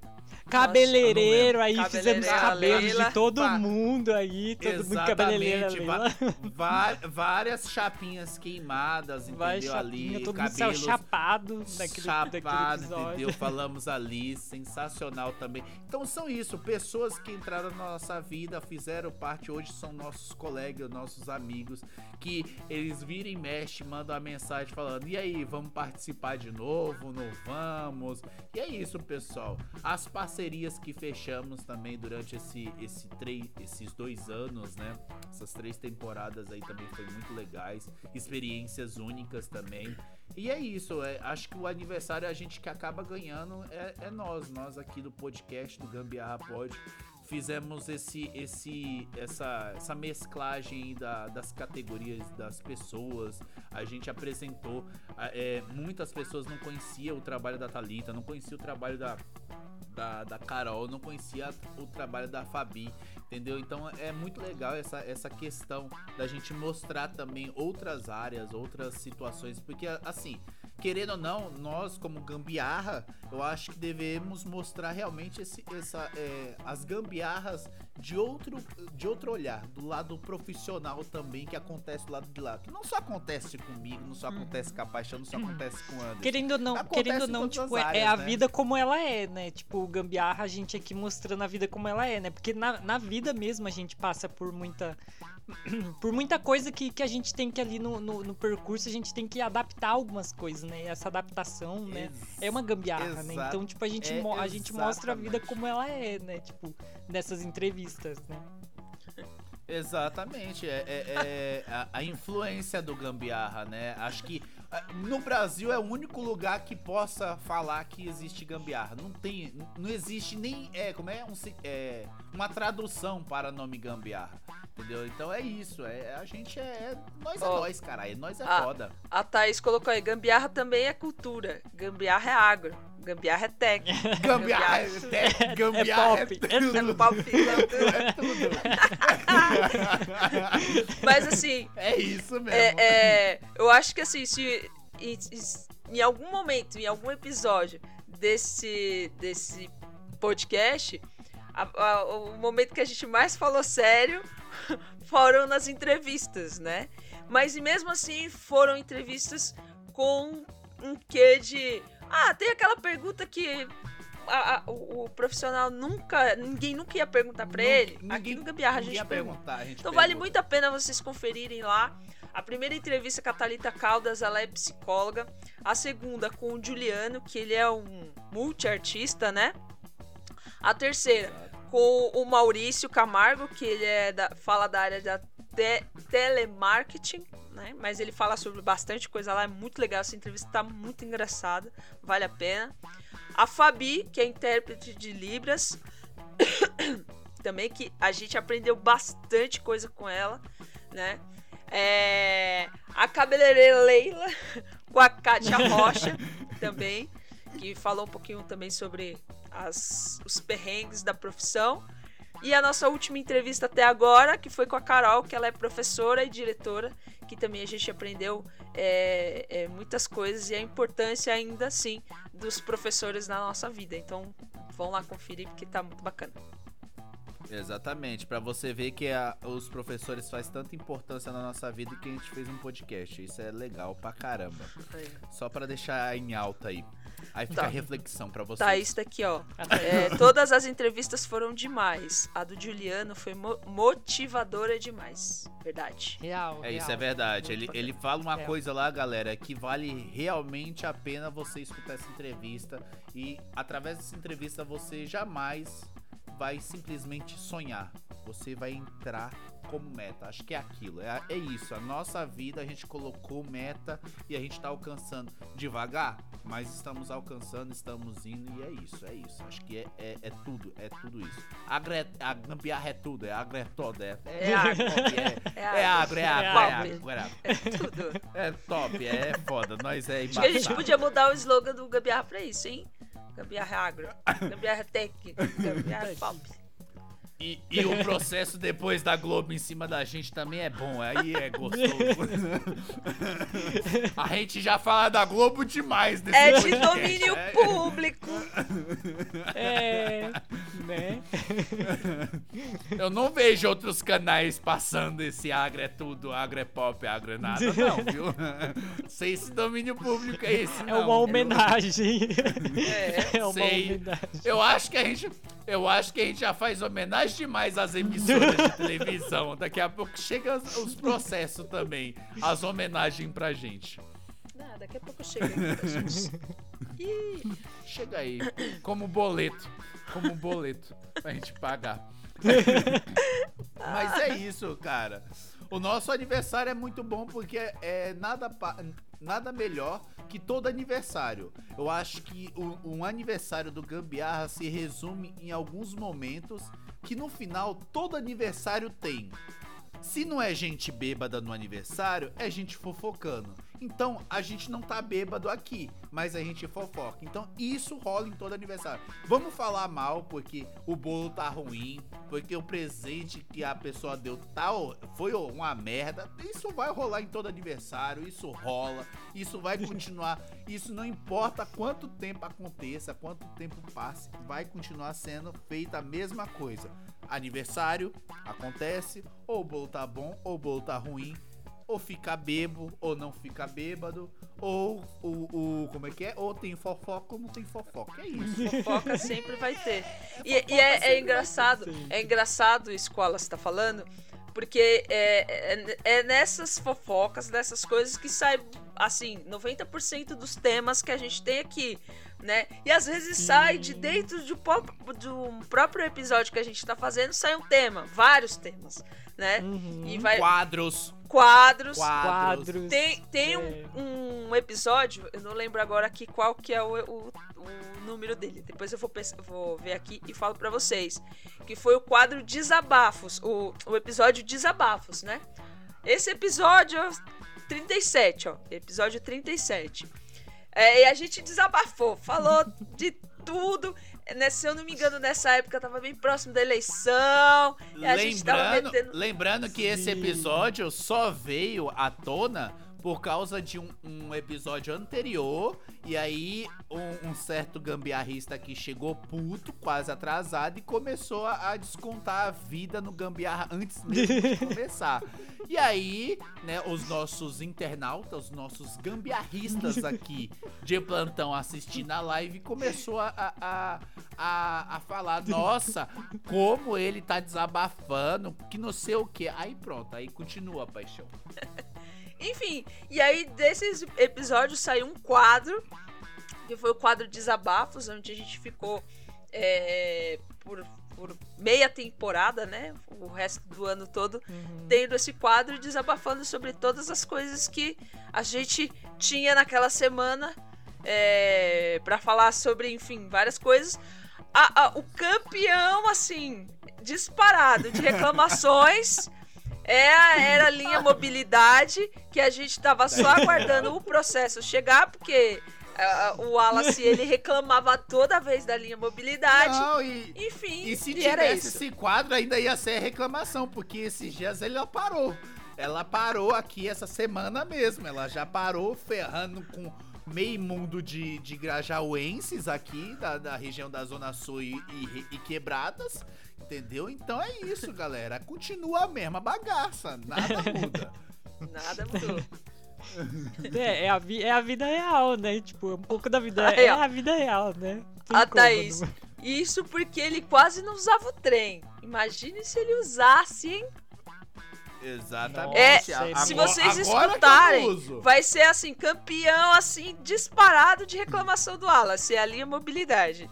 Cabeleireiro, aí fizemos cabelos Leila. de todo Pá. mundo aí, todo mundo Exatamente, Leila. va- va- várias chapinhas queimadas, Vai entendeu? chapinha, ali, todo mundo saiu cabelos chapado daquele, chapado, entendeu? Falamos ali, sensacional também. Então são isso, pessoas que entraram na nossa vida, fizeram parte, hoje são nossos colegas, nossos amigos, que eles viram e mexem, mandam uma mensagem falando, e aí, vamos participar de novo, não vamos? E é isso, pessoal. As parcerias que fechamos também durante esse, esse três, esses dois anos, né? Essas três temporadas aí também foi muito legais, experiências únicas também. E é isso, é, acho que o aniversário a gente que acaba ganhando é, é nós, nós aqui do podcast do Gambiarra Pod. Fizemos esse, esse, essa, essa mesclagem da- das categorias das pessoas. A gente apresentou. é, muitas pessoas não conheciam o trabalho da Thalita, não conheciam o trabalho da, da, da Carol, não conhecia o trabalho da Fabi, entendeu? Então é muito legal essa, essa questão da gente mostrar também outras áreas, outras situações, porque assim, querendo ou não, nós como gambiarra, eu acho que devemos mostrar realmente esse, essa, é, as gambiarras de outro, de outro olhar, do lado profissional também, que acontece do lado de lá. Que não só acontece comigo, não só acontece com a paixão, não só acontece com o Anderson. Querendo ou não, Acontece querendo não, tipo, as é- áreas, a né? vida como ela é, né? Tipo, gambiarra, a gente aqui mostrando a vida como ela é, né? Porque na, na vida mesmo a gente passa por muita. por muita coisa que, que a gente tem que ali no, no, no percurso, a gente tem que adaptar algumas coisas, né? E essa adaptação, né? Ex- É uma gambiarra, né? Então, tipo, a gente, É, a gente mostra a vida como ela é, né? Tipo, nessas entrevistas, né? Exatamente, é, é- é a, a influência do gambiarra, né? Acho que ah, no Brasil é o único lugar que possa falar que existe gambiarra. Não tem, não existe nem, é, como é, um, é uma tradução para nome gambiarra, entendeu? Então é isso, é, a gente é, é nós é nós, caralho, nós é Ah. foda. A Thaís colocou aí, gambiarra também é cultura. Gambiarra é agro. Gambiarra é técnica. Gambiarra, é, é, gambiarra pop, é é tudo. É palpitante. É tudo. Mas assim, É isso mesmo. é, é, eu acho que assim, se em, em algum momento, em algum episódio desse, desse podcast, a- a- o momento que a gente mais falou sério foram nas entrevistas, né? Mas mesmo assim foram entrevistas com um quê de. Ah, tem aquela pergunta que a- a- o, o profissional nunca. Ninguém nunca ia perguntar pra ele. Aqui no Gambiarra a gente ia pergunta. perguntar, a gente Então vale pergunta. muito a pena vocês conferirem lá. A primeira entrevista com a Thalita Caldas, ela é psicóloga. A segunda com o Juliano, que ele é um multiartista, né? A terceira com o Maurício Camargo, que ele é da, fala da área da te- telemarketing, né? Mas ele fala sobre bastante coisa lá, é muito legal. Essa entrevista tá muito engraçada, vale a pena. A Fabi, que é intérprete de Libras, também que a gente aprendeu bastante coisa com ela, né? É, a cabeleireira Leila com a Kátia Rocha também, que falou um pouquinho também sobre as, os perrengues da profissão. E a nossa última entrevista até agora, que foi com a Carol, que ela é professora e diretora, que também a gente aprendeu é, é, muitas coisas e a importância ainda assim dos professores na nossa vida. Então vão lá conferir porque tá muito bacana. Exatamente, pra você ver que a- os professores faz tanta importância na nossa vida que a gente fez um podcast. Isso é legal pra caramba. Só pra deixar em alta aí. Aí fica Tá. a reflexão pra. Thaís tá aqui, ó. É, todas as entrevistas foram demais. A do Juliano foi mo- motivadora demais. Verdade. Real. É, isso real. é verdade. Ele, ele fala uma É. coisa lá, galera, que vale realmente a pena você escutar essa entrevista. E através dessa entrevista você jamais vai simplesmente sonhar. Você vai entrar como meta. Acho que é aquilo. É, é isso. A nossa vida a gente colocou meta e a gente tá alcançando devagar, mas estamos alcançando, estamos indo e é isso. É isso. Acho que é, é, é tudo. É tudo isso. A, gre, a gambiarra é tudo. É agro é. É, É agro. É, É é agro, é agro, é tudo. É top, é foda. Nós é Acho que a gente embaçado. podia mudar o slogan do Gambiarra pra isso, hein? Gambiarra agro. Gambiarra tech. Gambiarra pop. E, e o processo depois da Globo em cima da gente também é bom, aí é gostoso. A gente já fala da Globo demais nesse É de domínio é. público. É, né? Eu não vejo outros canais passando esse agro é tudo, agro é pop, agro é nada, não, viu? Sei esse domínio público é esse, É não, uma homenagem. É. É uma Sei. homenagem. Eu acho que a gente. Eu acho que a gente já faz homenagem demais às emissoras de televisão. Daqui a pouco chega os, os processos também. As homenagens pra gente. Não, daqui a pouco chega. Ih, Chega aí. Como boleto. Como boleto. Pra gente pagar. Mas é isso, cara. O nosso aniversário é muito bom porque é nada, nada melhor que todo aniversário. Eu acho que o, um aniversário do Gambiarra se resume em alguns momentos que no final todo aniversário tem. Se não é gente bêbada no aniversário, é gente fofocando. Então, a gente não tá bêbado aqui, mas a gente fofoca. Então, isso rola em todo aniversário. Vamos falar mal porque o bolo tá ruim, porque o presente que a pessoa deu tal foi uma merda. Isso vai rolar em todo aniversário, isso rola, isso vai continuar. Isso não importa quanto tempo aconteça, quanto tempo passe, vai continuar sendo feita a mesma coisa. Aniversário acontece, ou o bolo tá bom, ou o bolo tá ruim, ou fica bebo, ou não fica bêbado, ou o, o como é que é? Ou tem fofoca ou não tem fofoca. É isso. fofoca sempre vai ter. E, e é, é engraçado, é engraçado isso que o Wallace tá falando, porque é, é, é nessas fofocas, nessas coisas que sai, assim, 90% dos temas que a gente tem aqui, né? E às vezes sai de dentro do, pop- do próprio episódio que a gente tá fazendo, sai um tema, vários temas, né? E vai Quadros. Quadros, Quadros. Tem, tem É. um, um episódio, eu não lembro agora aqui qual que é o, o, o número dele. Depois eu vou, vou ver aqui e falo pra vocês. Que foi o quadro Desabafos, o, o episódio Desabafos, né? Esse episódio 37, ó. Episódio 37. É, e a gente desabafou, falou de tudo. Né, se eu não me engano, nessa época tava bem próximo da eleição. E a gente tava Lembrando, metendo. lembrando que esse episódio só veio à tona por causa de um, um episódio anterior. E aí, um, um certo gambiarrista que chegou puto, quase atrasado, e começou a, a descontar a vida no gambiarra antes mesmo de começar. E aí, né, os nossos internautas, os nossos gambiarristas aqui de plantão assistindo a live, começou a, a, a, a, falar: Nossa, como ele tá desabafando, que não sei o que. Aí pronto, aí continua a paixão. Enfim, e aí desses episódios saiu um quadro, que foi o quadro Desabafos, onde a gente ficou é, por, por meia temporada, né? O resto do ano todo, tendo esse quadro desabafando sobre todas as coisas que a gente tinha naquela semana é, para falar sobre, enfim, várias coisas. A- a- o campeão, assim, disparado de reclamações. É, era a linha mobilidade, que a gente tava só aguardando o processo chegar, porque ah, o Wallace ele reclamava toda vez da linha mobilidade. Não, e, Enfim, e se e era tivesse isso. esse quadro, ainda ia ser reclamação, porque esses dias ela parou. Ela parou aqui essa semana mesmo. Ela já parou ferrando com meio mundo de, de grajaúenses aqui, da, da região da Zona Sul e, e- e quebradas. Entendeu? Então é isso, galera. Continua a mesma bagaça. Nada muda. Nada mudou. É, é, a, vi- é a vida real, né? Tipo, um pouco da vida. Aí, É a vida real, né? Tem A como, Thaís. não- Isso porque ele quase não usava o trem. Imagine se ele usasse, hein? Exatamente. É, Agora- se vocês que escutarem, vai ser assim, campeão, assim, disparado de reclamação do Wallace. É ali a mobilidade.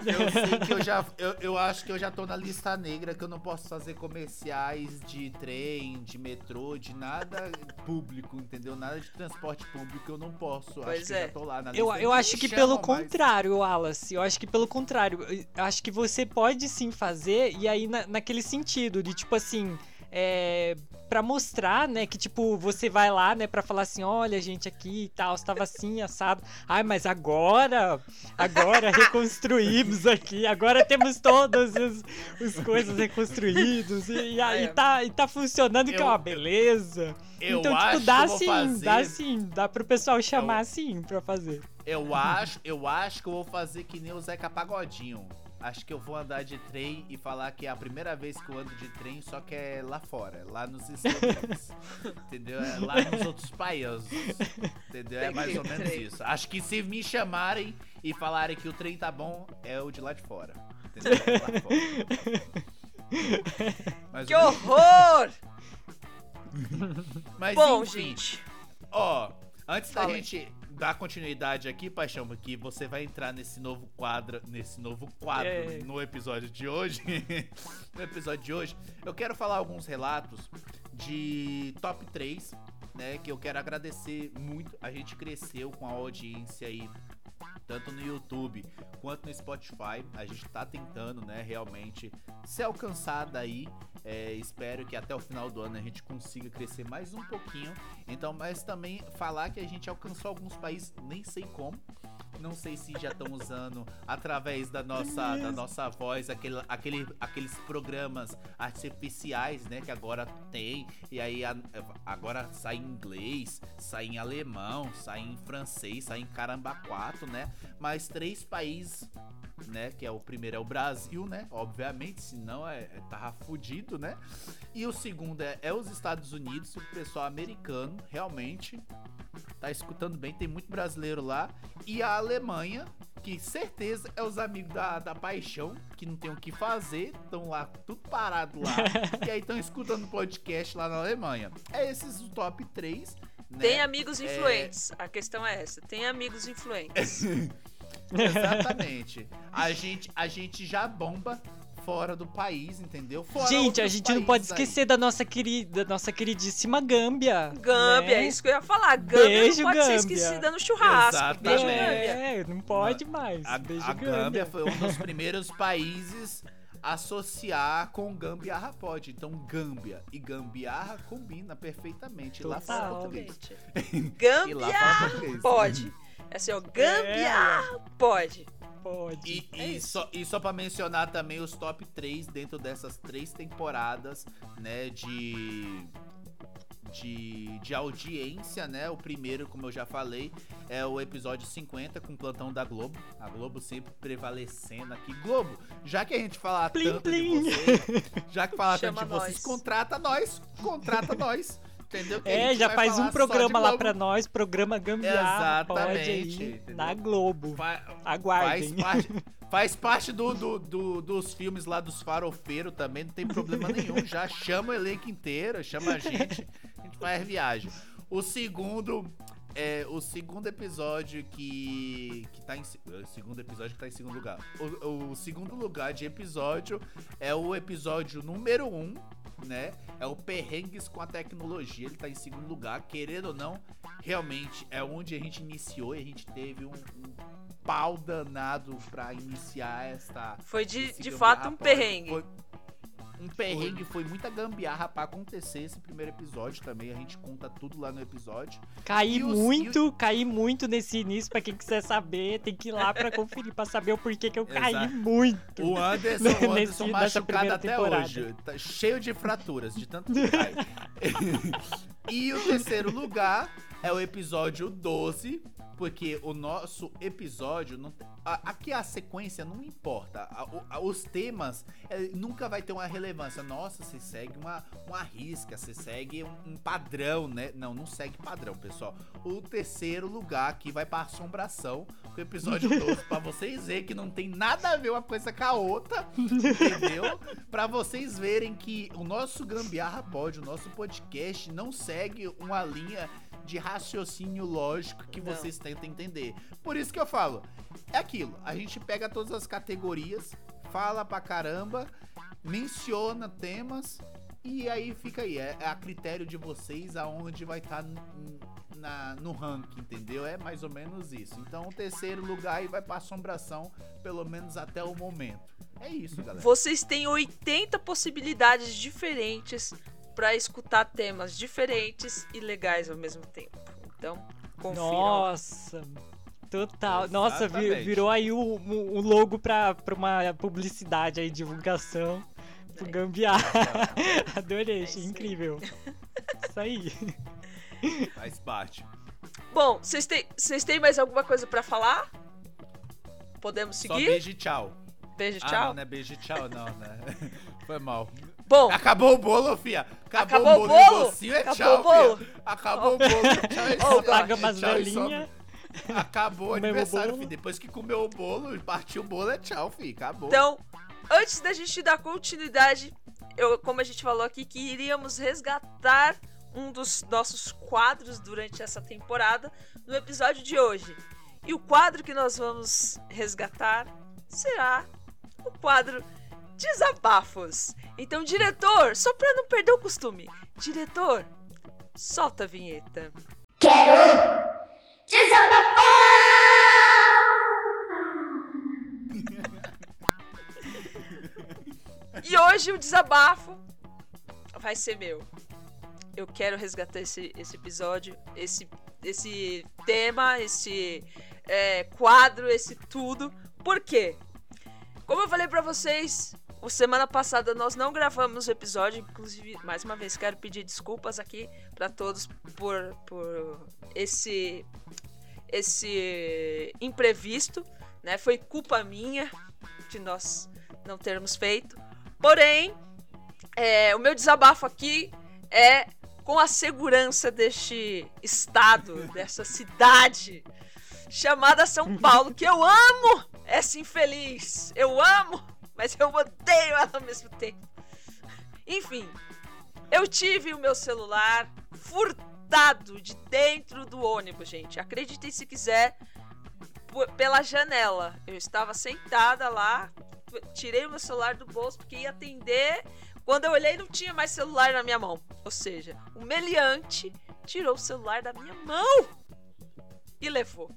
Eu sei que eu já. Eu, eu acho que eu já tô na lista negra que eu não posso fazer comerciais de trem, de metrô, de nada público, entendeu? Nada de transporte público eu não posso. Pois acho que é. eu já tô lá na lista. Eu, eu acho que pelo mais. contrário, Wallace. Eu acho que pelo contrário. Eu acho que você pode sim fazer, e aí na- naquele sentido, de tipo assim. É, pra mostrar, né, que tipo, você vai lá, né, pra falar assim, olha, gente, aqui e tal, estava assim, assado. Ai, mas agora, agora reconstruímos aqui, agora temos todas as, as coisas reconstruídas, e, e aí É. tá, e tá funcionando, que é Eu- uma beleza. Eu então, acho tipo, dá eu sim, fazer. dá sim, dá pro pessoal chamar sim pra fazer. Eu acho, eu acho que eu vou fazer que nem o Zeca Pagodinho. Acho que eu vou andar de trem e falar que é a primeira vez que eu ando de trem, só que é lá fora, lá nos Estados Unidos. entendeu? É lá nos outros países. Entendeu? É mais ou menos isso. Acho que se me chamarem e falarem que o trem tá bom, é o de lá de fora. Entendeu? É lá fora. Que horror! Mas, Bom, enfim, gente. Ó, antes da Fala aí. gente dar continuidade aqui, Paixão, que você vai entrar nesse novo quadro, nesse novo quadro É. no episódio de hoje. no episódio de hoje, eu quero falar alguns relatos de top 3, né, que eu quero agradecer muito. A gente cresceu com a audiência aí tanto no YouTube quanto no Spotify. A gente tá tentando, né, realmente ser alcançada aí. É, espero que até o final do ano a gente consiga crescer mais um pouquinho. Então, mas também falar que a gente alcançou alguns países, nem sei como. Não sei se já estão usando através da nossa, da nossa voz aquele, aquele, aqueles programas artificiais, né? Que agora tem. E aí a- agora sai em inglês, sai em alemão, sai em francês, sai em caramba 4, né? Mas três países né? Que é o primeiro é o Brasil, né? Obviamente, senão é, é tava fudido, né? E o segundo é, é os Estados Unidos, o pessoal americano, realmente tá escutando bem, tem muito brasileiro lá. E a Alemanha, que certeza é os amigos da, da paixão, que não tem o que fazer, estão lá tudo parado lá. e aí estão escutando podcast lá na Alemanha. É esses o top 3. Né? Tem amigos influentes. A questão é essa. Tem amigos influentes. Exatamente. A gente, a gente já bomba fora do país, entendeu? Fora Gente, a gente não pode aí. esquecer da nossa querida, da nossa queridíssima Gâmbia. Gâmbia, né? é isso que eu ia falar. Gâmbia Beijo, não pode ser Gâmbia. esquecida no churrasco. Exatamente. Beijo, Gâmbia. É, não pode mais. A, Beijo, a Gâmbia. Gâmbia foi um dos primeiros países a associar com Gambiarra pode. Então, Gâmbia e Gambiarra combina perfeitamente. Lá fala Total. português. E lá Gâmbia fala português. pode. É assim, ó, Gâmbia pode. Pode. E, É e só, e só pra mencionar também os top 3 dentro dessas três temporadas, né, de, de, de audiência, né? O primeiro, como eu já falei, é o episódio 50 com o plantão da Globo. A Globo sempre prevalecendo aqui. Globo, já que a gente fala Plim, tanto plim. de vocês, já que fala Chama tanto de vocês, nós. contrata nós, contrata nós. Entendeu? Que É, já faz um programa lá pra nós, programa Gambiarra, Exatamente, aí, na Globo. Fa- Aguardem. Faz parte, faz parte do, do- do- dos filmes lá dos farofeiros também, não tem problema nenhum. Já chama o elenco inteiro, chama a gente, a gente faz viagem. O segundo. É o segundo episódio que. que tá em. segundo episódio que tá em segundo lugar. O, o segundo lugar de episódio é o episódio número 1, um, né? É o Perrengues com a Tecnologia. Ele tá em segundo lugar, querendo ou não, realmente é onde a gente iniciou e a gente teve um, um pau danado pra iniciar esta. Foi de, de fato um perrengue. Foi um perrengue, foi muita gambiarra pra acontecer esse primeiro episódio também. A gente conta tudo lá no episódio. Caí os- muito, caí muito nesse início, pra quem quiser saber, tem que ir lá pra conferir, pra saber o porquê que eu caí Exato. muito. O Anderson, o Anderson Nesse- nessa machucado primeira até temporada. hoje. Tá cheio de fraturas, de tanto que cai. e o terceiro lugar é o episódio 12, Porque o nosso episódio. Não, a- aqui a sequência não importa. A- a- os temas é, nunca vai ter uma relevância. Nossa, você segue uma, uma risca, você segue um, um padrão, né? Não, não segue padrão, pessoal. O terceiro lugar aqui vai pra assombração. O episódio 12, pra vocês verem que não tem nada a ver uma coisa com a outra. Entendeu? Pra vocês verem que o nosso Gambiarra Pod, o nosso podcast, não segue uma linha de raciocínio lógico que Não. vocês tentam entender. Por isso que eu falo, é aquilo, a gente pega todas as categorias, fala pra caramba, menciona temas e aí fica aí, é, é a critério de vocês aonde vai estar na, no ranking, entendeu? É mais ou menos isso. Então o terceiro lugar vai pra assombração, pelo menos até o momento. É isso, galera. Vocês têm 80 possibilidades diferentes pra escutar temas diferentes e legais ao mesmo tempo. Então, confiram. Nossa, total. Nossa, vi- Exatamente. virou aí o, logo pra, pra uma publicidade aí, divulgação pro É. Gambiarra. Adorei, É incrível. Isso aí. Faz parte. Bom, vocês têm, vocês têm mais alguma coisa pra falar? Podemos Só seguir? beijo e tchau. Beijo, Ah, tchau. não, não é beijo e tchau, não, né? Foi mal. Bom, Acabou o bolo, fia. Acabou, Acabou o o bolo. e bolo? docinho é Acabou tchau, o bolo? fia. Acabou o bolo. Tchau, só- Paga umas velhinhas. Acabou o o aniversário, filho. Depois que comeu o bolo e partiu o bolo, é tchau, filho. Acabou. então, antes da gente dar continuidade, eu, como a gente falou aqui, que iríamos resgatar um dos nossos quadros durante essa temporada no episódio de hoje. E o quadro que nós vamos resgatar será o quadro Desabafos. Então, diretor, só pra não perder o costume, diretor, solta a vinheta. E hoje o desabafo vai ser meu. Eu quero resgatar esse, esse episódio, esse, esse tema, esse é, quadro, esse tudo. Por quê? Como eu falei pra vocês, o semana passada nós não gravamos o episódio. Inclusive, mais uma vez, quero pedir desculpas aqui pra todos por, por esse, esse imprevisto. Né? Foi culpa minha de nós não termos feito. Porém, é, o meu desabafo aqui é com a segurança deste estado, dessa cidade chamada São Paulo, que eu amo essa infeliz. Eu amo, mas eu odeio ela ao mesmo tempo. Enfim, eu tive o meu celular furtado de dentro do ônibus, gente. Acreditem se quiser, pela janela. Eu estava sentada lá, tirei o meu celular do bolso porque ia atender. Quando eu olhei, não tinha mais celular na minha mão. Ou seja, o meliante tirou o celular da minha mão e levou.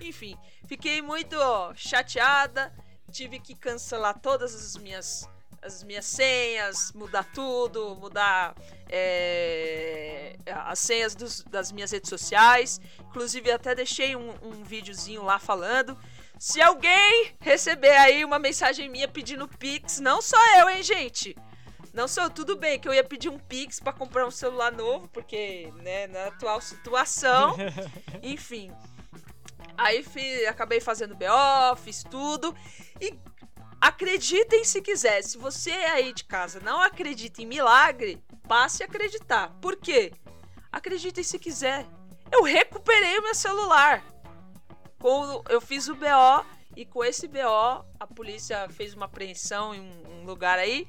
Enfim, fiquei muito chateada. Tive que cancelar todas as minhas as minhas senhas, mudar tudo, mudar é, as senhas dos- das minhas redes sociais. Inclusive, até deixei um, um videozinho lá falando. Se alguém receber aí uma mensagem minha pedindo Pix, não sou eu, hein, gente? Não sou eu, tudo bem que eu ia pedir um Pix pra comprar um celular novo, porque, né, na atual situação, enfim. Aí fi- acabei fazendo BO, fiz tudo. E acreditem se quiser, se você aí de casa não acredita em milagre, passe a acreditar. Por quê? Acreditem se quiser. Eu recuperei o meu celular. Com, eu fiz o BO e com esse BO a polícia fez uma apreensão em um, um lugar aí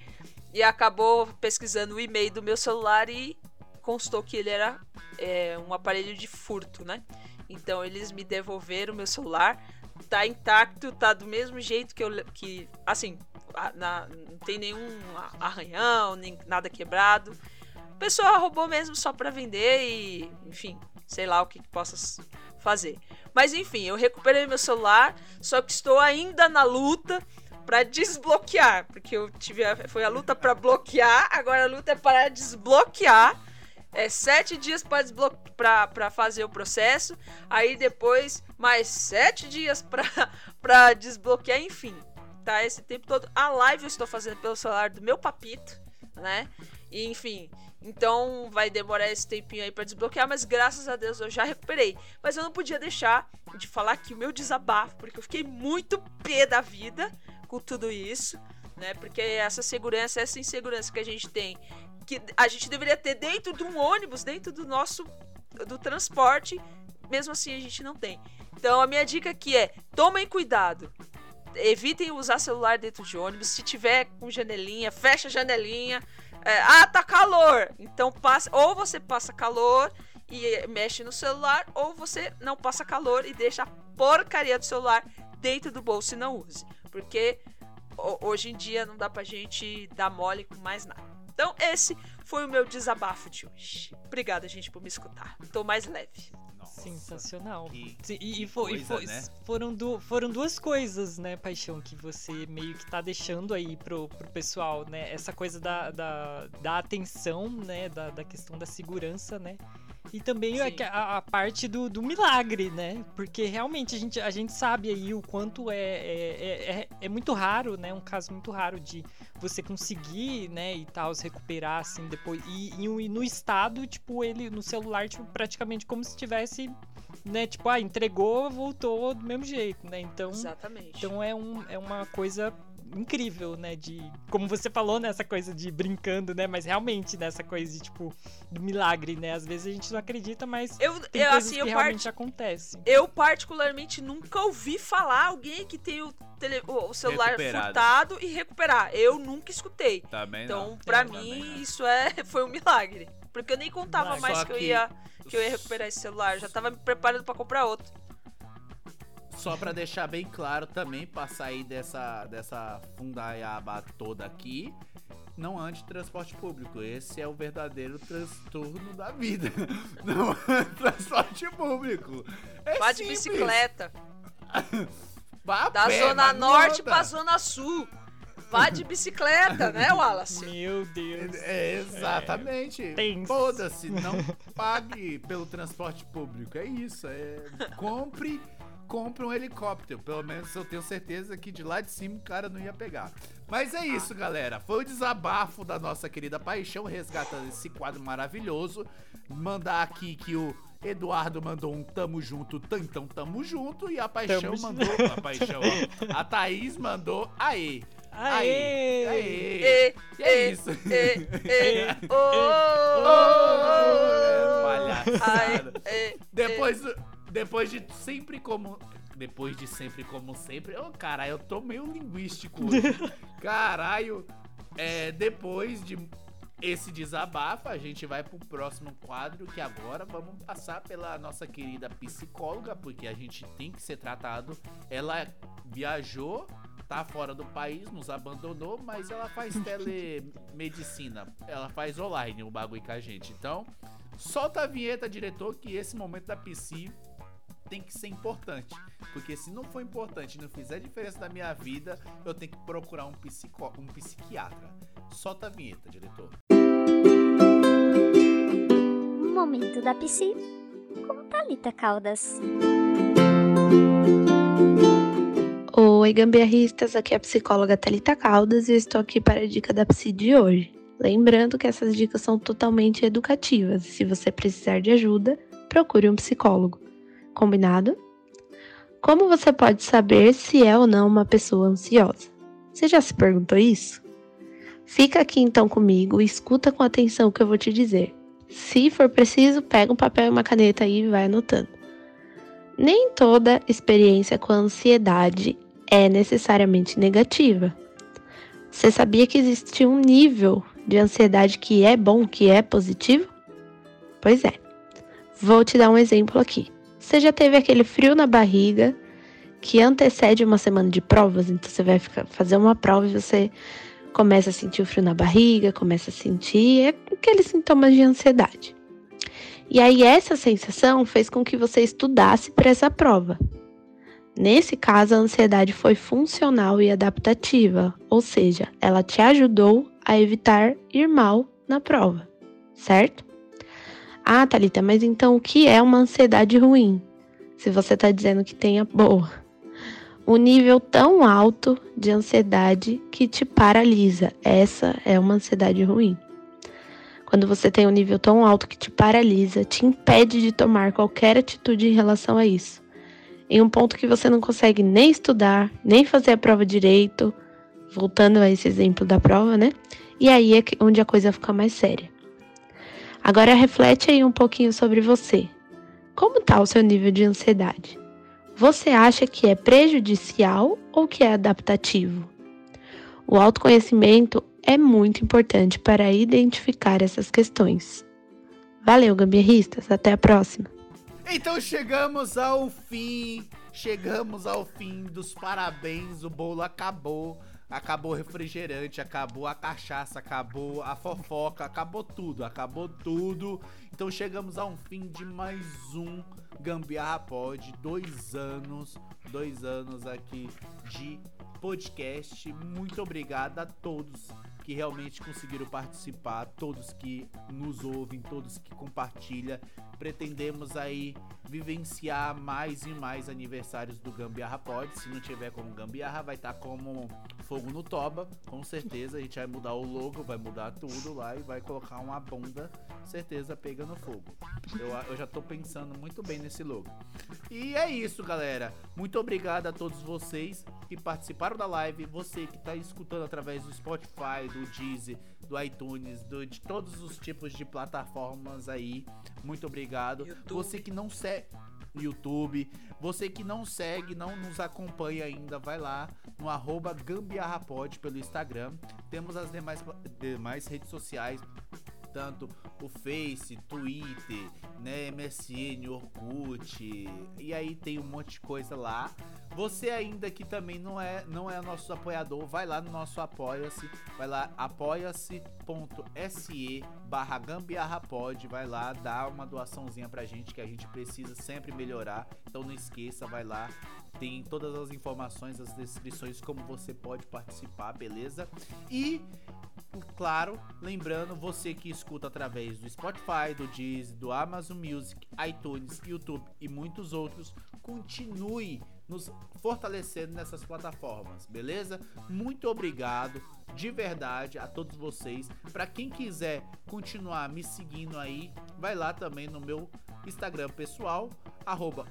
e acabou pesquisando o e-mail do meu celular e constou que ele era é, um aparelho de furto, né? Então eles me devolveram meu celular, tá intacto, tá do mesmo jeito que eu que assim, na- não tem nenhum arranhão, nem nada quebrado. A pessoa roubou mesmo só pra vender e, enfim, sei lá o que, que possa fazer. Mas enfim, eu recuperei meu celular, só que estou ainda na luta pra desbloquear, porque eu tive a, foi a luta pra bloquear, agora a luta é para desbloquear. É sete dias para desblo... pra, fazer o processo, aí depois mais sete dias pra desbloquear, enfim. Tá esse tempo todo. A live eu estou fazendo pelo celular do meu papito, né? E, enfim, então vai demorar esse tempinho aí pra desbloquear, mas graças a Deus eu já recuperei. Mas eu não podia deixar de falar aqui o meu desabafo, porque eu fiquei muito pé da vida com tudo isso, né? Porque essa segurança, essa insegurança que a gente tem, que a gente deveria ter dentro de um ônibus, dentro do nosso do transporte, mesmo assim a gente não tem. Então a minha dica aqui é: tomem cuidado. Evitem usar celular dentro de ônibus. Se tiver com janelinha, fecha a janelinha. É, ah, tá calor. Então passa, ou você passa calor e mexe no celular, ou você não passa calor e deixa a porcaria do celular dentro do bolso e não use. Porque hoje em dia não dá pra gente dar mole com mais nada. Então, esse foi o meu desabafo de hoje. Obrigada, gente, por me escutar. Tô mais leve. Nossa, Sensacional. e, e, foi, coisa, e foi, né? foram, du foram duas coisas, né, Paixão, que você meio que tá deixando aí pro, pro pessoal, né? Essa coisa da, da, da atenção, né? Da, da questão da segurança, né? E também a, a, a, parte do, do, milagre, né? Porque realmente a gente, a gente sabe aí o quanto é, é, é, é, é muito raro, né? Um caso muito raro de você conseguir, né, e tal, se recuperar assim depois. E, e, no estado, tipo, ele no celular, tipo, praticamente como se tivesse, né, tipo, ah, entregou, voltou do mesmo jeito, né? Então, Exatamente. Então é, um, é uma coisa incrível, né? De. Como você falou nessa coisa de brincando, né? Mas realmente nessa coisa de, tipo, do milagre, né? Às vezes a gente não acredita, mas eu, tem eu, assim, que eu realmente part... acontecem. Eu, particularmente, nunca ouvi falar alguém que tem o, tele... o celular furtado e recuperar. Eu nunca escutei. Também então, não. pra é, mim, isso é... foi um milagre. Porque eu nem contava Mas mais que, que, eu ia que eu ia recuperar esse celular. Eu já tava me preparando para comprar outro. Só para deixar bem claro também, pra sair dessa, dessa fundaiaba toda aqui, não ande transporte público. Esse é o verdadeiro transtorno da vida. Não ande transporte público. É Vá de bicicleta. Vá da pé, zona norte pra pra zona sul. Vá de bicicleta, né, Wallace? Meu Deus. É, exatamente. É, Foda-se, não pague pelo transporte público. É isso. É, compre compre um helicóptero. Pelo menos eu tenho certeza que de lá de cima o cara não ia pegar. Mas é isso, galera. Foi o desabafo da nossa querida Paixão, resgatando esse quadro maravilhoso. Mandar aqui que o Eduardo mandou um tamo junto, então tamo junto. E a Paixão tamo mandou. A Paixão, ó, A Thaís mandou aê. Aê! Aê! E, E é isso. E, e, oh, Oh, palhaçada. E, Depois, depois de sempre como. Depois de sempre como sempre. Ô, caralho, eu tô meio linguístico hoje. Caralho. É, depois de esse desabafo, a gente vai pro próximo quadro, que agora vamos passar pela nossa querida psicóloga, porque a gente tem que ser tratado. Ela viajou, tá fora do país, nos abandonou, mas ela faz telemedicina. Ela faz online o bagulho com a gente. Então, solta a vinheta, diretor, que esse momento da psi tem que ser importante. Porque se não for importante e não fizer diferença na minha vida, eu tenho que procurar um, psico, um psiquiatra. Solta a vinheta, diretor. Momento da Psi com Thalita Caldas. Oi, gambiarristas, aqui é a psicóloga Thalita Caldas e eu estou aqui para a dica da Psi de hoje. Lembrando que essas dicas são totalmente educativas e se você precisar de ajuda, procure um psicólogo. Combinado? Como você pode saber se é ou não uma pessoa ansiosa? Você já se perguntou isso? Fica aqui então comigo e escuta com atenção o que eu vou te dizer. Se for preciso, pega um papel e uma caneta e vai anotando. Nem toda experiência com ansiedade é necessariamente negativa. Você sabia que existe um nível de ansiedade que é bom, que é positivo? Pois é. Vou te dar um exemplo aqui. Você já teve aquele frio na barriga que antecede uma semana de provas, então você vai ficar, fazer uma prova e você começa a sentir o frio na barriga, começa a sentir é aqueles sintomas de ansiedade. E aí essa sensação fez com que você estudasse para essa prova. Nesse caso, a ansiedade foi funcional e adaptativa, ou seja, ela te ajudou a evitar ir mal na prova, certo? Ah, Thalita, mas então o que é uma ansiedade ruim? Se você está dizendo que tem a boa. Um nível tão alto de ansiedade que te paralisa. Essa é uma ansiedade ruim. Quando você tem um nível tão alto que te paralisa, te impede de tomar qualquer atitude em relação a isso. Em um ponto que você não consegue nem estudar, nem fazer a prova direito, voltando a esse exemplo da prova, né? E aí é onde a coisa fica mais séria. Agora reflete aí um pouquinho sobre você. Como está o seu nível de ansiedade? Você acha que é prejudicial ou que é adaptativo? O autoconhecimento é muito importante para identificar essas questões. Valeu, gambiarristas, até a próxima. Então chegamos ao fim, chegamos ao fim dos parabéns, o bolo acabou. Acabou o refrigerante, acabou a cachaça, acabou a fofoca, acabou tudo, acabou tudo. Então chegamos a um fim de mais um Gambiarra Pod, dois anos, dois anos aqui de podcast. Muito obrigado a todos que realmente conseguiram participar, todos que nos ouvem, todos que compartilham. Pretendemos aí vivenciar mais e mais aniversários do Gambiarra Pod. Se não tiver como Gambiarra, vai estar tá como Fogo no Toba, com certeza. A gente vai mudar o logo, vai mudar tudo lá e vai colocar uma bunda, certeza, pegando fogo. Eu, eu já tô pensando muito bem nesse logo. E é isso, galera. Muito obrigado a todos vocês que participaram da live, você que tá escutando através do Spotify, do Deezer, do iTunes, do, de todos os tipos de plataformas aí. Muito obrigado. Você que não segue YouTube. Você que não segue, não nos acompanha ainda, vai lá no arroba gambiarrapod pelo Instagram. Temos as demais, demais redes sociais tanto o Face, Twitter, né, MSN, Orkut, e aí tem um monte de coisa lá. Você ainda que também não é não é nosso apoiador, vai lá no nosso apoia-se, vai lá apoia-se.se barra gambiarrapod, vai lá, dá uma doaçãozinha pra gente que a gente precisa sempre melhorar, então não esqueça, vai lá, tem todas as informações, as descrições, como você pode participar, beleza? E claro, lembrando você que escuta através do Spotify, do Deezer, do Amazon Music, iTunes, YouTube e muitos outros, continue nos fortalecendo nessas plataformas, beleza? Muito obrigado de verdade a todos vocês. Para quem quiser continuar me seguindo aí, vai lá também no meu Instagram pessoal, arroba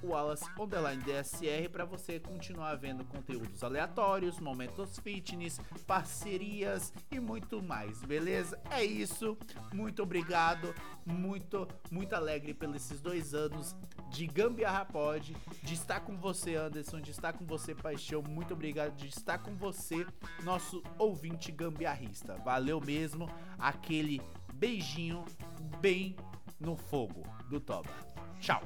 DSR, para você continuar vendo conteúdos aleatórios, momentos fitness, parcerias e muito mais, beleza? É isso, muito obrigado, muito, muito alegre pelos esses dois anos de Gambiarra Pod, de estar com você, Anderson, de estar com você, Paixão, muito obrigado de estar com você, nosso ouvinte gambiarrista. Valeu mesmo, aquele beijinho bem no fogo do Toba. Tchau.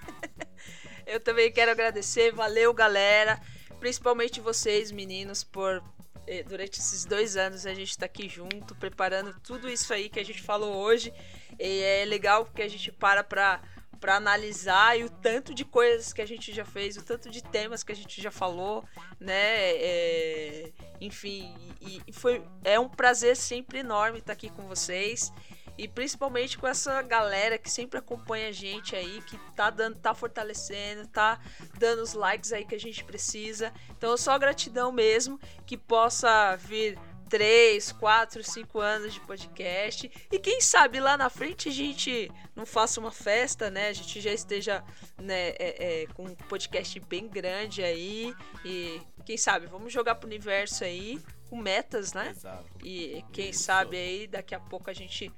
Eu também quero agradecer, valeu galera, principalmente vocês meninos por eh, durante esses dois anos a gente está aqui junto, preparando tudo isso aí que a gente falou hoje. E é legal porque a gente para para para analisar e o tanto de coisas que a gente já fez, o tanto de temas que a gente já falou, né? É, enfim, e, e, foi é um prazer sempre enorme estar aqui com vocês e principalmente com essa galera que sempre acompanha a gente aí, que tá dando, tá fortalecendo, tá dando os likes aí que a gente precisa. Então, só gratidão mesmo que possa vir 3, 4, 5 anos de podcast. E quem sabe lá na frente a gente não faça uma festa, né? A gente já esteja né, é, é, com um podcast bem grande aí. E quem sabe, vamos jogar pro universo aí com metas, né? Exato. E quem Isso. sabe aí daqui a pouco a gente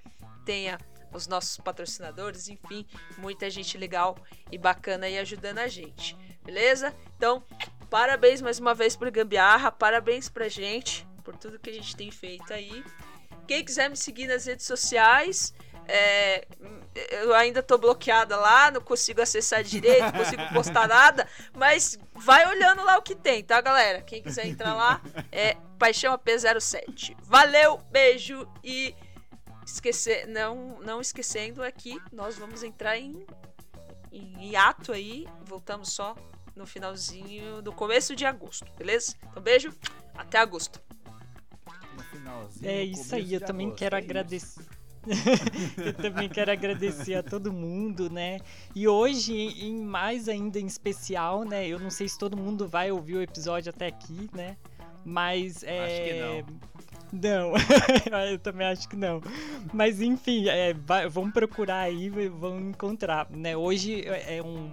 tenha os nossos patrocinadores, enfim, muita gente legal e bacana aí ajudando a gente. Beleza? Então, parabéns mais uma vez pro Gambiarra, parabéns pra gente por tudo que a gente tem feito aí. Quem quiser me seguir nas redes sociais, é, eu ainda tô bloqueada lá, não consigo acessar direito, não consigo postar nada, mas vai olhando lá o que tem, tá, galera? Quem quiser entrar lá é Paixão AP07. Valeu, beijo e esquecer, não, não esquecendo aqui, nós vamos entrar em, em hiato aí, voltamos só no finalzinho, no começo de agosto, beleza? Então beijo, até agosto. É isso aí, eu também agosto, quero é agradecer. eu também quero agradecer a todo mundo, né? E hoje, em mais ainda em especial, né? Eu não sei se todo mundo vai ouvir o episódio até aqui, né? Mas é. Acho que não. Não, eu também acho que não. Mas enfim, é, vai, vamos procurar aí, vão encontrar, né? Hoje é um,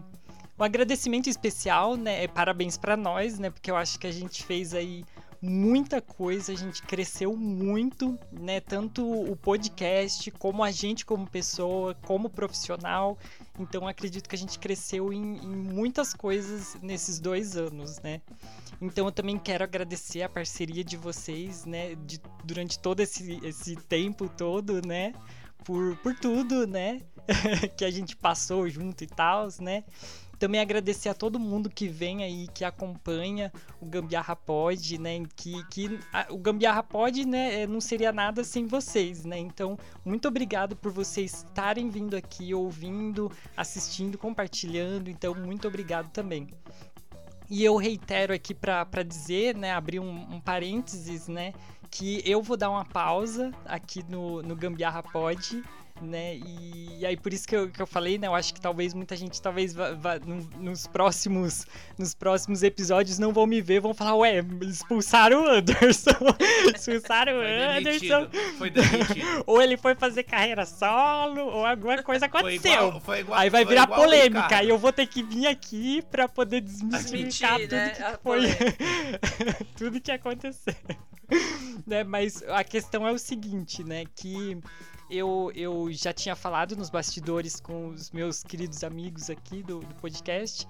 um agradecimento especial, né? É parabéns para nós, né? Porque eu acho que a gente fez aí muita coisa, a gente cresceu muito, né? Tanto o podcast, como a gente como pessoa, como profissional. Então acredito que a gente cresceu em, em muitas coisas nesses dois anos, né? Então eu também quero agradecer a parceria de vocês, né? De, durante todo esse, esse tempo todo, né? Por, por tudo, né? que a gente passou junto e tal, né? Também agradecer a todo mundo que vem aí, que acompanha o Gambiarra Pod, né? Que, que a, o Gambiarra Pod, né, é, não seria nada sem vocês, né? Então, muito obrigado por vocês estarem vindo aqui, ouvindo, assistindo, compartilhando. Então, muito obrigado também. E eu reitero aqui para dizer, né, abrir um, um parênteses, né, que eu vou dar uma pausa aqui no, no Gambiarra Pod né? E, e, aí por isso que eu, que eu falei, né? Eu acho que talvez muita gente talvez vá, vá, nos próximos nos próximos episódios não vão me ver, vão falar, ué, expulsaram o Anderson. expulsaram o Anderson. Foi demitido. ou ele foi fazer carreira solo, ou alguma coisa aconteceu. Foi igual, foi igual, aí vai virar polêmica, e eu vou ter que vir aqui para poder desmistificar tudo né? que foi tudo que aconteceu. né? Mas a questão é o seguinte, né, que eu, eu já tinha falado nos bastidores com os meus queridos amigos aqui do, do podcast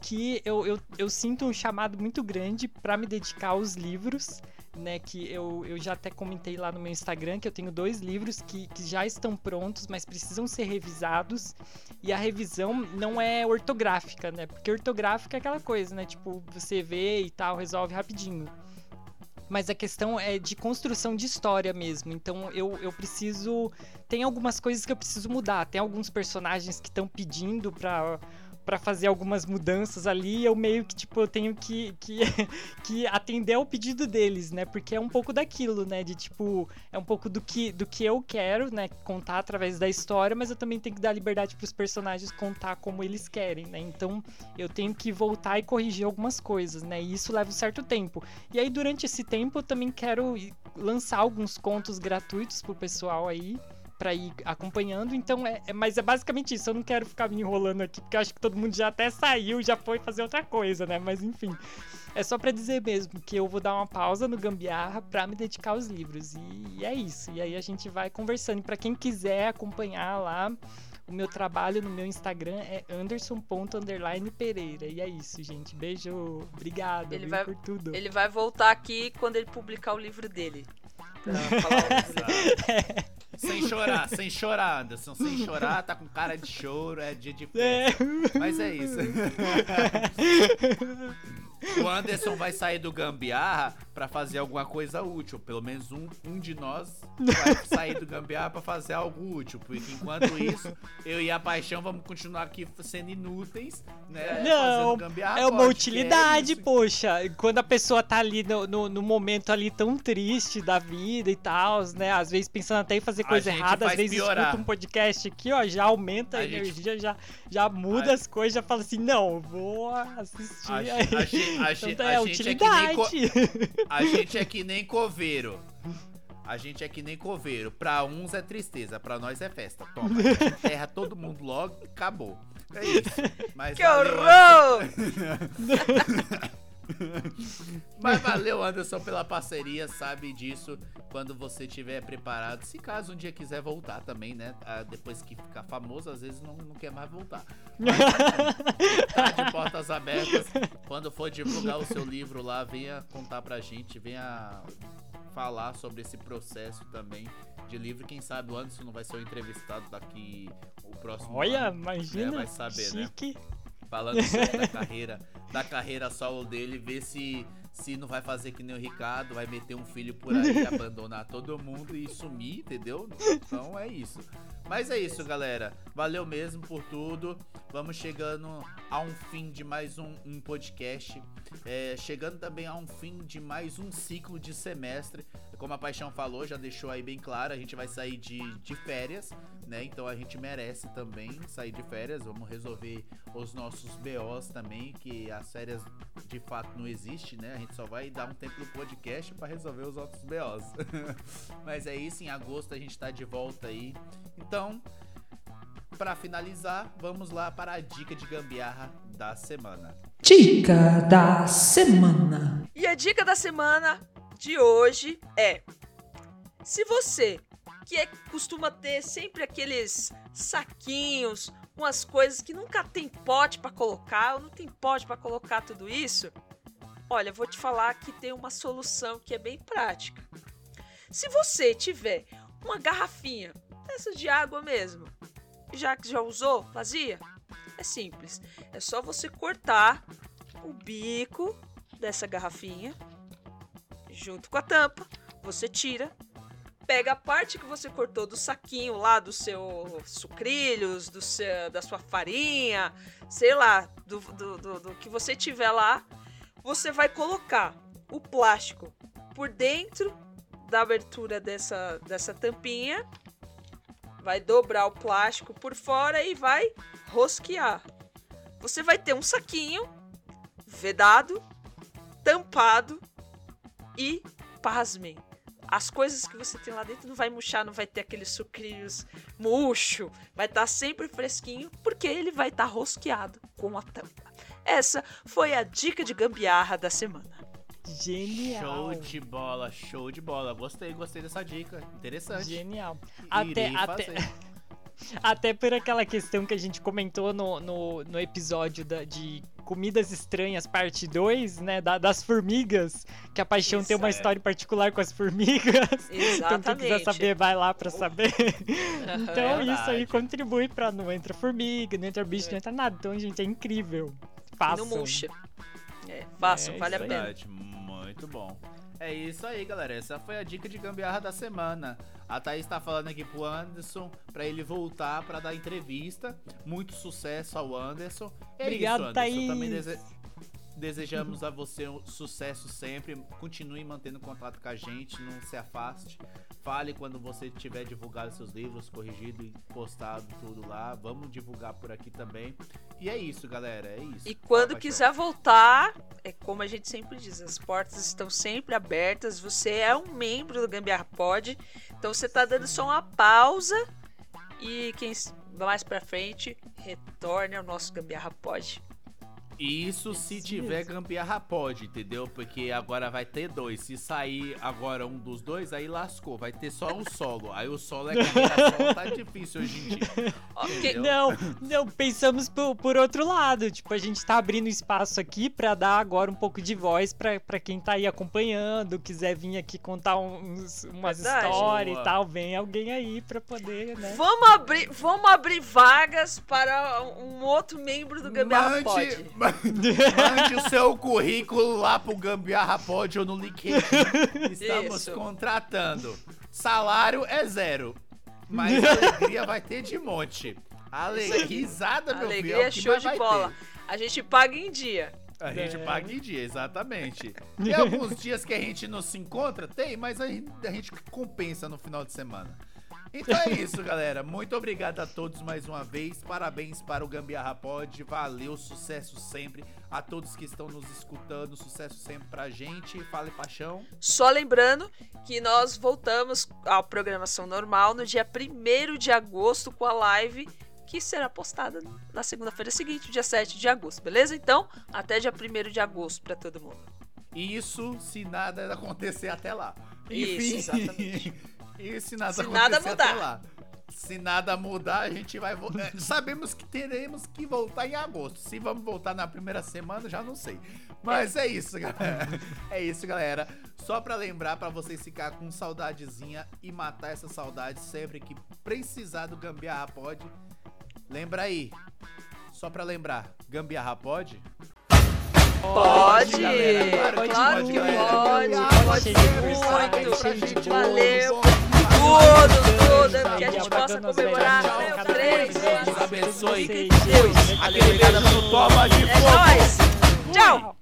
que eu, eu, eu sinto um chamado muito grande para me dedicar aos livros, né? Que eu, eu já até comentei lá no meu Instagram que eu tenho dois livros que, que já estão prontos, mas precisam ser revisados. E a revisão não é ortográfica, né? Porque ortográfica é aquela coisa, né? Tipo, você vê e tal, resolve rapidinho mas a questão é de construção de história mesmo. Então eu, eu preciso. Tem algumas coisas que eu preciso mudar. Tem alguns personagens que estão pedindo pra para fazer algumas mudanças ali, eu meio que, tipo, eu tenho que, que, que atender ao pedido deles, né? Porque é um pouco daquilo, né? De, tipo, é um pouco do que, do que eu quero, né? Contar através da história, mas eu também tenho que dar liberdade para os personagens contar como eles querem, né? Então, eu tenho que voltar e corrigir algumas coisas, né? E isso leva um certo tempo. E aí, durante esse tempo, eu também quero lançar alguns contos gratuitos pro pessoal aí, para ir acompanhando. Então, é, é, mas é basicamente isso. Eu não quero ficar me enrolando aqui, porque eu acho que todo mundo já até saiu, já foi fazer outra coisa, né? Mas enfim. É só para dizer mesmo que eu vou dar uma pausa no Gambiarra para me dedicar aos livros. E é isso. E aí a gente vai conversando. Para quem quiser acompanhar lá, o meu trabalho no meu Instagram é anderson.pereira. E é isso, gente. Beijo. Obrigado ele vai, por tudo. Ele vai voltar aqui quando ele publicar o livro dele. Falar. Sem chorar, sem chorar, Anderson. Sem chorar, tá com cara de choro, é dia de festa. É. Mas é isso. O Anderson vai sair do gambiarra para fazer alguma coisa útil. Pelo menos um, um de nós vai sair do gambiarra para fazer algo útil. Porque enquanto isso, eu e a Paixão vamos continuar aqui sendo inúteis, né? Não, é uma utilidade, é poxa. Quando a pessoa tá ali no, no, no, momento ali tão triste da vida e tal, né? Às vezes pensando até em fazer coisa errada, às vezes piorar. escuta um podcast aqui, ó, já aumenta a, a energia, gente... já, já muda a... as coisas, já fala assim, não, vou assistir. A, aí. A, então, é a utilidade. A gente é que nem coveiro. A gente é que nem coveiro. Pra uns é tristeza, pra nós é festa. Toma, enterra todo mundo logo acabou. É isso. Mas que horror! Mas valeu, Anderson, pela parceria, sabe disso. Quando você estiver preparado, se caso um dia quiser voltar também, né? Ah, depois que ficar famoso, às vezes não, não quer mais voltar. Mas, tá de portas abertas. Quando for divulgar o seu livro lá, venha contar pra gente, venha falar sobre esse processo também de livro. Quem sabe o Anderson não vai ser o entrevistado daqui o próximo Olha, ano, imagina, né? vai saber, né? chique. né? Falando sobre da carreira, da carreira solo dele, ver se se não vai fazer que nem o Ricardo, vai meter um filho por aí, abandonar todo mundo e sumir, entendeu? Então é isso. Mas é isso, galera. Valeu mesmo por tudo. Vamos chegando a um fim de mais um, um podcast. É, chegando também a um fim de mais um ciclo de semestre. Como a Paixão falou, já deixou aí bem claro, a gente vai sair de, de férias, né? Então a gente merece também sair de férias. Vamos resolver os nossos BOs também, que as férias de fato não existe, né? A gente só vai dar um tempo no podcast para resolver os outros BOs. Mas é isso, em agosto a gente tá de volta aí. Então, para finalizar, vamos lá para a dica de gambiarra da semana. Dica da semana. E a dica da semana de hoje é: se você que é, costuma ter sempre aqueles saquinhos, umas coisas que nunca tem pote para colocar, ou não tem pote para colocar tudo isso, olha, vou te falar que tem uma solução que é bem prática. Se você tiver uma garrafinha, essa de água mesmo, já que já usou, vazia, é simples. É só você cortar o bico dessa garrafinha junto com a tampa, você tira, pega a parte que você cortou do saquinho lá do seu sucrilhos, do seu, da sua farinha, sei lá, do, do, do, do que você tiver lá, você vai colocar o plástico por dentro da abertura dessa, dessa tampinha, vai dobrar o plástico por fora e vai rosquear. Você vai ter um saquinho vedado, tampado e, pasmem, as coisas que você tem lá dentro não vai murchar, não vai ter aqueles sucrilhos murcho, vai estar tá sempre fresquinho, porque ele vai estar tá rosqueado com a tampa. Essa foi a dica de gambiarra da semana. Genial. Show de bola, show de bola. Gostei, gostei dessa dica. Interessante. Genial. Irei Até, fazer. até, até por aquela questão que a gente comentou no, no, no episódio da, de Comidas Estranhas, parte 2, né? da- das formigas. Que a paixão Isso, tem uma é. história particular com as formigas. Então, quem quiser Exatamente. saber, vai lá pra saber. então, É isso aí contribui pra não entra formiga, não entra bicho, não entra nada. Então, gente, é incrível. Façam. Não murcha. É, façam, É, vale a pena. Verdade, muito bom. É isso aí, galera. Essa foi a dica de gambiarra da semana. A Thaís tá falando aqui pro Anderson pra ele voltar pra dar entrevista. Muito sucesso ao Anderson. É Obrigado, isso, Anderson. Thaís. Também dese- desejamos a você um sucesso sempre. Continue mantendo contato com a gente, não se afaste. Fale quando você tiver divulgado seus livros, corrigido e postado tudo lá. Vamos divulgar por aqui também. E é isso, galera. É isso. E quando quiser voltar, é como a gente sempre diz, as portas estão sempre abertas. Você é um membro do Gambiarra Pod, então você tá dando só uma pausa e quem mais pra frente retorne ao nosso Gambiarra Pod. Isso se Isso tiver gambiarra pode, entendeu? Porque agora vai ter dois. Se sair agora um dos dois, aí lascou. Vai ter só um solo. Aí o solo é carreira solo, tá difícil hoje em dia. Ok, Entendeu? Não, não, pensamos por, por outro lado. Tipo, a gente tá abrindo espaço aqui pra dar agora um pouco de voz pra, pra quem tá aí acompanhando, quiser vir aqui contar uns, umas Verdade. histórias Boa. e tal. Vem alguém aí pra poder, né? Vamos abrir, vamos abrir vagas para um outro membro do Gambiarra Pod. Mande, mande o seu currículo lá pro Gambiarra Pod ou no LinkedIn. Estamos Isso. contratando. Salário é zero. Mas alegria vai ter de monte. Alegria, risada, meu Alegria filho. é é que show de bola. ter. A gente paga em dia. A gente É. paga em dia, exatamente. Tem alguns dias que a gente não se encontra? Tem, mas a gente, a gente compensa no final de semana. Então é isso, galera. Muito obrigado a todos mais uma vez. Parabéns para o Gambiarra Pod. Valeu, sucesso sempre. A todos que estão nos escutando, sucesso sempre pra gente. Fale paixão. Só lembrando que nós voltamos à programação normal no dia 1 de agosto com a live que será postada na segunda-feira seguinte, dia 7 de agosto, beleza? Então, até dia 1 de agosto pra todo mundo. Isso se nada acontecer até lá. Isso, exatamente. e se nada Se nada mudar. lá. Se nada mudar, a gente vai voltar. sabemos que teremos que voltar em agosto. Se vamos voltar na primeira semana, já não sei. Mas é isso, galera. É isso, galera. Só pra lembrar, pra vocês ficar com saudadezinha e matar essa saudade sempre que precisar do Gambiarra Pod. Lembra aí. Só pra lembrar, Gambiarra Pod? Pode! galera, Pode claro que pode! Pode ser muito! cheio de Valeu! Tudo, tudo! Que a gente possa comemorar coisa, anos! Deus abençoe. Deus. gente, Aquele ligado pro Toma de É Fogo. nóis! Tchau!